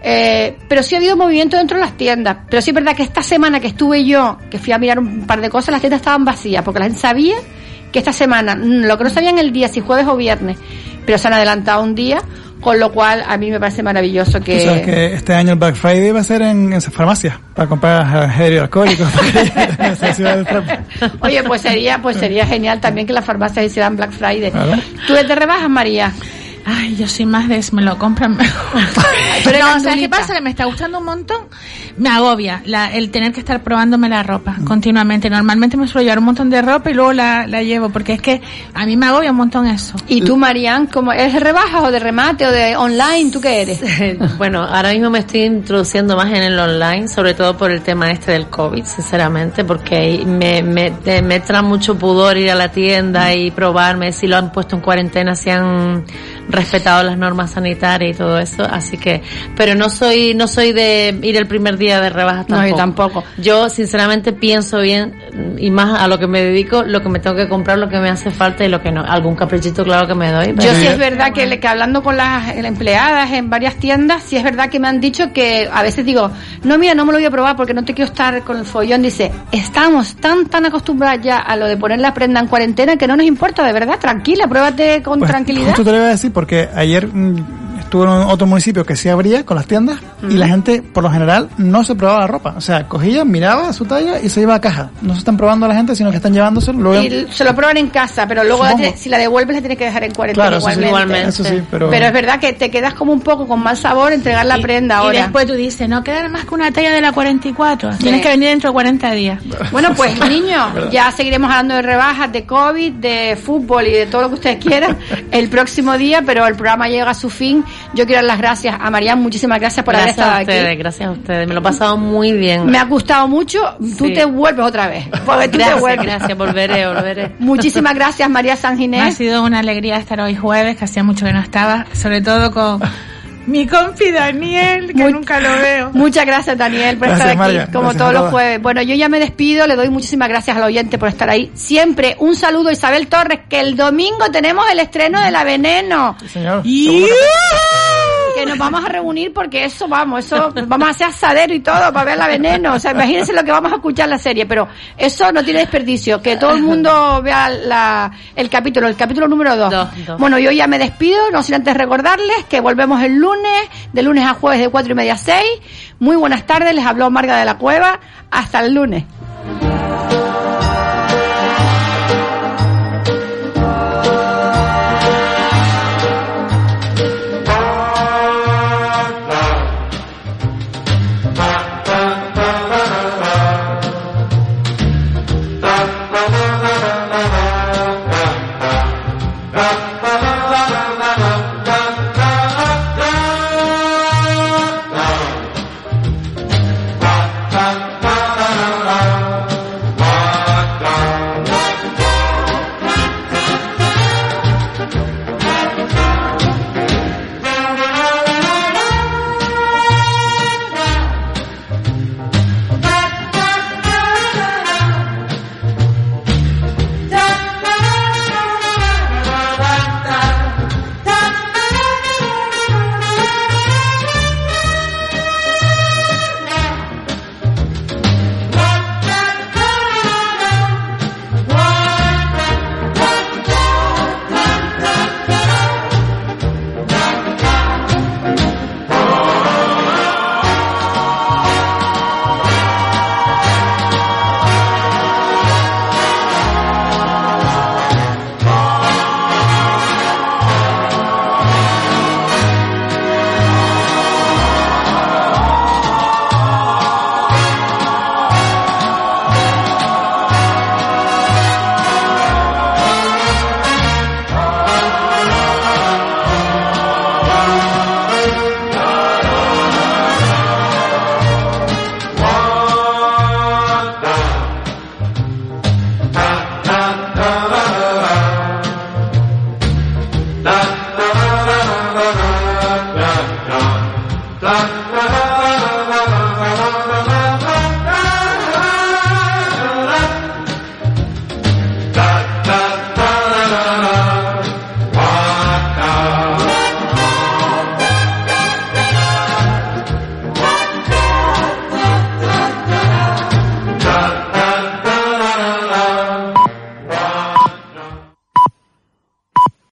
S5: eh, pero sí ha habido movimiento dentro de las tiendas. Pero sí es verdad que esta semana que estuve yo, que fui a mirar un par de cosas, las tiendas estaban vacías, porque la gente sabía que esta semana, mm, lo que no sabían el día, si jueves o viernes, pero se han adelantado un día, con lo cual a mí me parece maravilloso
S14: Tú sabes que este año el Black Friday va a ser en, en farmacias para comprar gel alcohólicos.
S5: Oye, pues sería, pues sería genial también que las farmacias hicieran Black Friday. ¿Tú te rebajas, María?
S7: Ay, yo soy más de me lo compran mejor.
S5: Pero
S7: no. ¿sabes qué pasa? Que me está gustando un montón. Me agobia la, el tener que estar probándome la ropa continuamente. Normalmente me suelo llevar un montón de ropa y luego la, la llevo, porque es que a mí me agobia un montón eso.
S5: ¿Y tú, Marian, cómo eres de rebajas o de remate o de online? ¿Tú qué eres?
S6: Bueno, ahora mismo me estoy introduciendo más en el online, sobre todo por el tema este del COVID, sinceramente, porque me, me, me entra mucho pudor ir a la tienda y probarme si lo han puesto en cuarentena, si han respetado las normas sanitarias y todo eso, así que, pero no soy, no soy de ir el primer día de rebajas
S5: No,
S6: tampoco.
S5: yo tampoco.
S6: Yo sinceramente pienso bien y más a lo que me dedico, lo que me tengo que comprar, lo que me hace falta y lo que no. Algún caprichito claro que me doy.
S5: Yo sí es verdad que, le- que hablando con las empleadas en varias tiendas, sí es verdad que me han dicho que a veces digo, no mira, no me lo voy a probar porque no te quiero estar con el follón. Dice, estamos tan, tan acostumbradas ya a lo de poner la prenda en cuarentena que no nos importa, de verdad, tranquila, pruébate con
S14: Pues,
S5: tranquilidad.
S14: Justo te lo iba a decir porque ayer estuve en otro municipio que sí abría con las tiendas y la gente, por lo general, no se probaba la ropa. O sea, cogía, miraba su talla y se iba a caja. No se están probando a la gente, sino que están llevándoselo. Luego,
S5: Y se lo prueban en casa, pero luego la si la devuelves la tienes que dejar en cuarentena
S14: Claro, eso sí,
S5: igualmente.
S14: eso sí, pero-
S5: es verdad que te quedas como un poco con mal sabor entregar la prenda
S7: Y
S5: ahora.
S7: después tú dices, no queda más que una talla de la 44. Tienes que venir dentro de 40 días.
S5: Bueno, pues niños, ya seguiremos hablando de rebajas, de COVID, de fútbol y de todo lo que ustedes quieran el próximo día, pero el programa llega a su fin. Yo quiero dar las gracias a Marian, muchísimas gracias por haber
S6: Gracias
S5: estado
S6: a ustedes,
S5: aquí.
S6: gracias a ustedes. Me lo he pasado muy bien.
S5: Me ha gustado mucho. Tú
S6: Sí.
S5: te vuelves otra vez. Porque tú te
S6: Gracias,
S5: vuelves.
S6: gracias, volveré, volveré.
S5: Muchísimas gracias, María San
S7: Me ha
S5: Ginés.
S7: sido una alegría estar hoy jueves, que hacía mucho que no estaba, sobre todo con mi compi Daniel, que nunca lo veo.
S5: Muchas gracias, Daniel, por
S7: Gracias,
S5: estar aquí,
S7: María.
S5: como
S7: Gracias
S5: todos los jueves. Bueno, yo ya me despido, le doy muchísimas gracias al oyente por estar ahí. Siempre un saludo a Isabel Torres, que el domingo tenemos el estreno de La Veneno.
S14: señor.
S5: Y que nos vamos a reunir porque eso, vamos, eso, vamos a hacer asadero y todo para ver La Veneno. O sea, imagínense lo que vamos a escuchar en la serie, pero eso no tiene desperdicio. Que todo el mundo vea la, el capítulo, el capítulo número 2.
S6: dos.
S5: Bueno, yo ya me despido, no sin antes recordarles que volvemos el lunes, de lunes a jueves de cuatro y media a seis. Muy buenas tardes, les habló Marga de la Cueva. Hasta el lunes.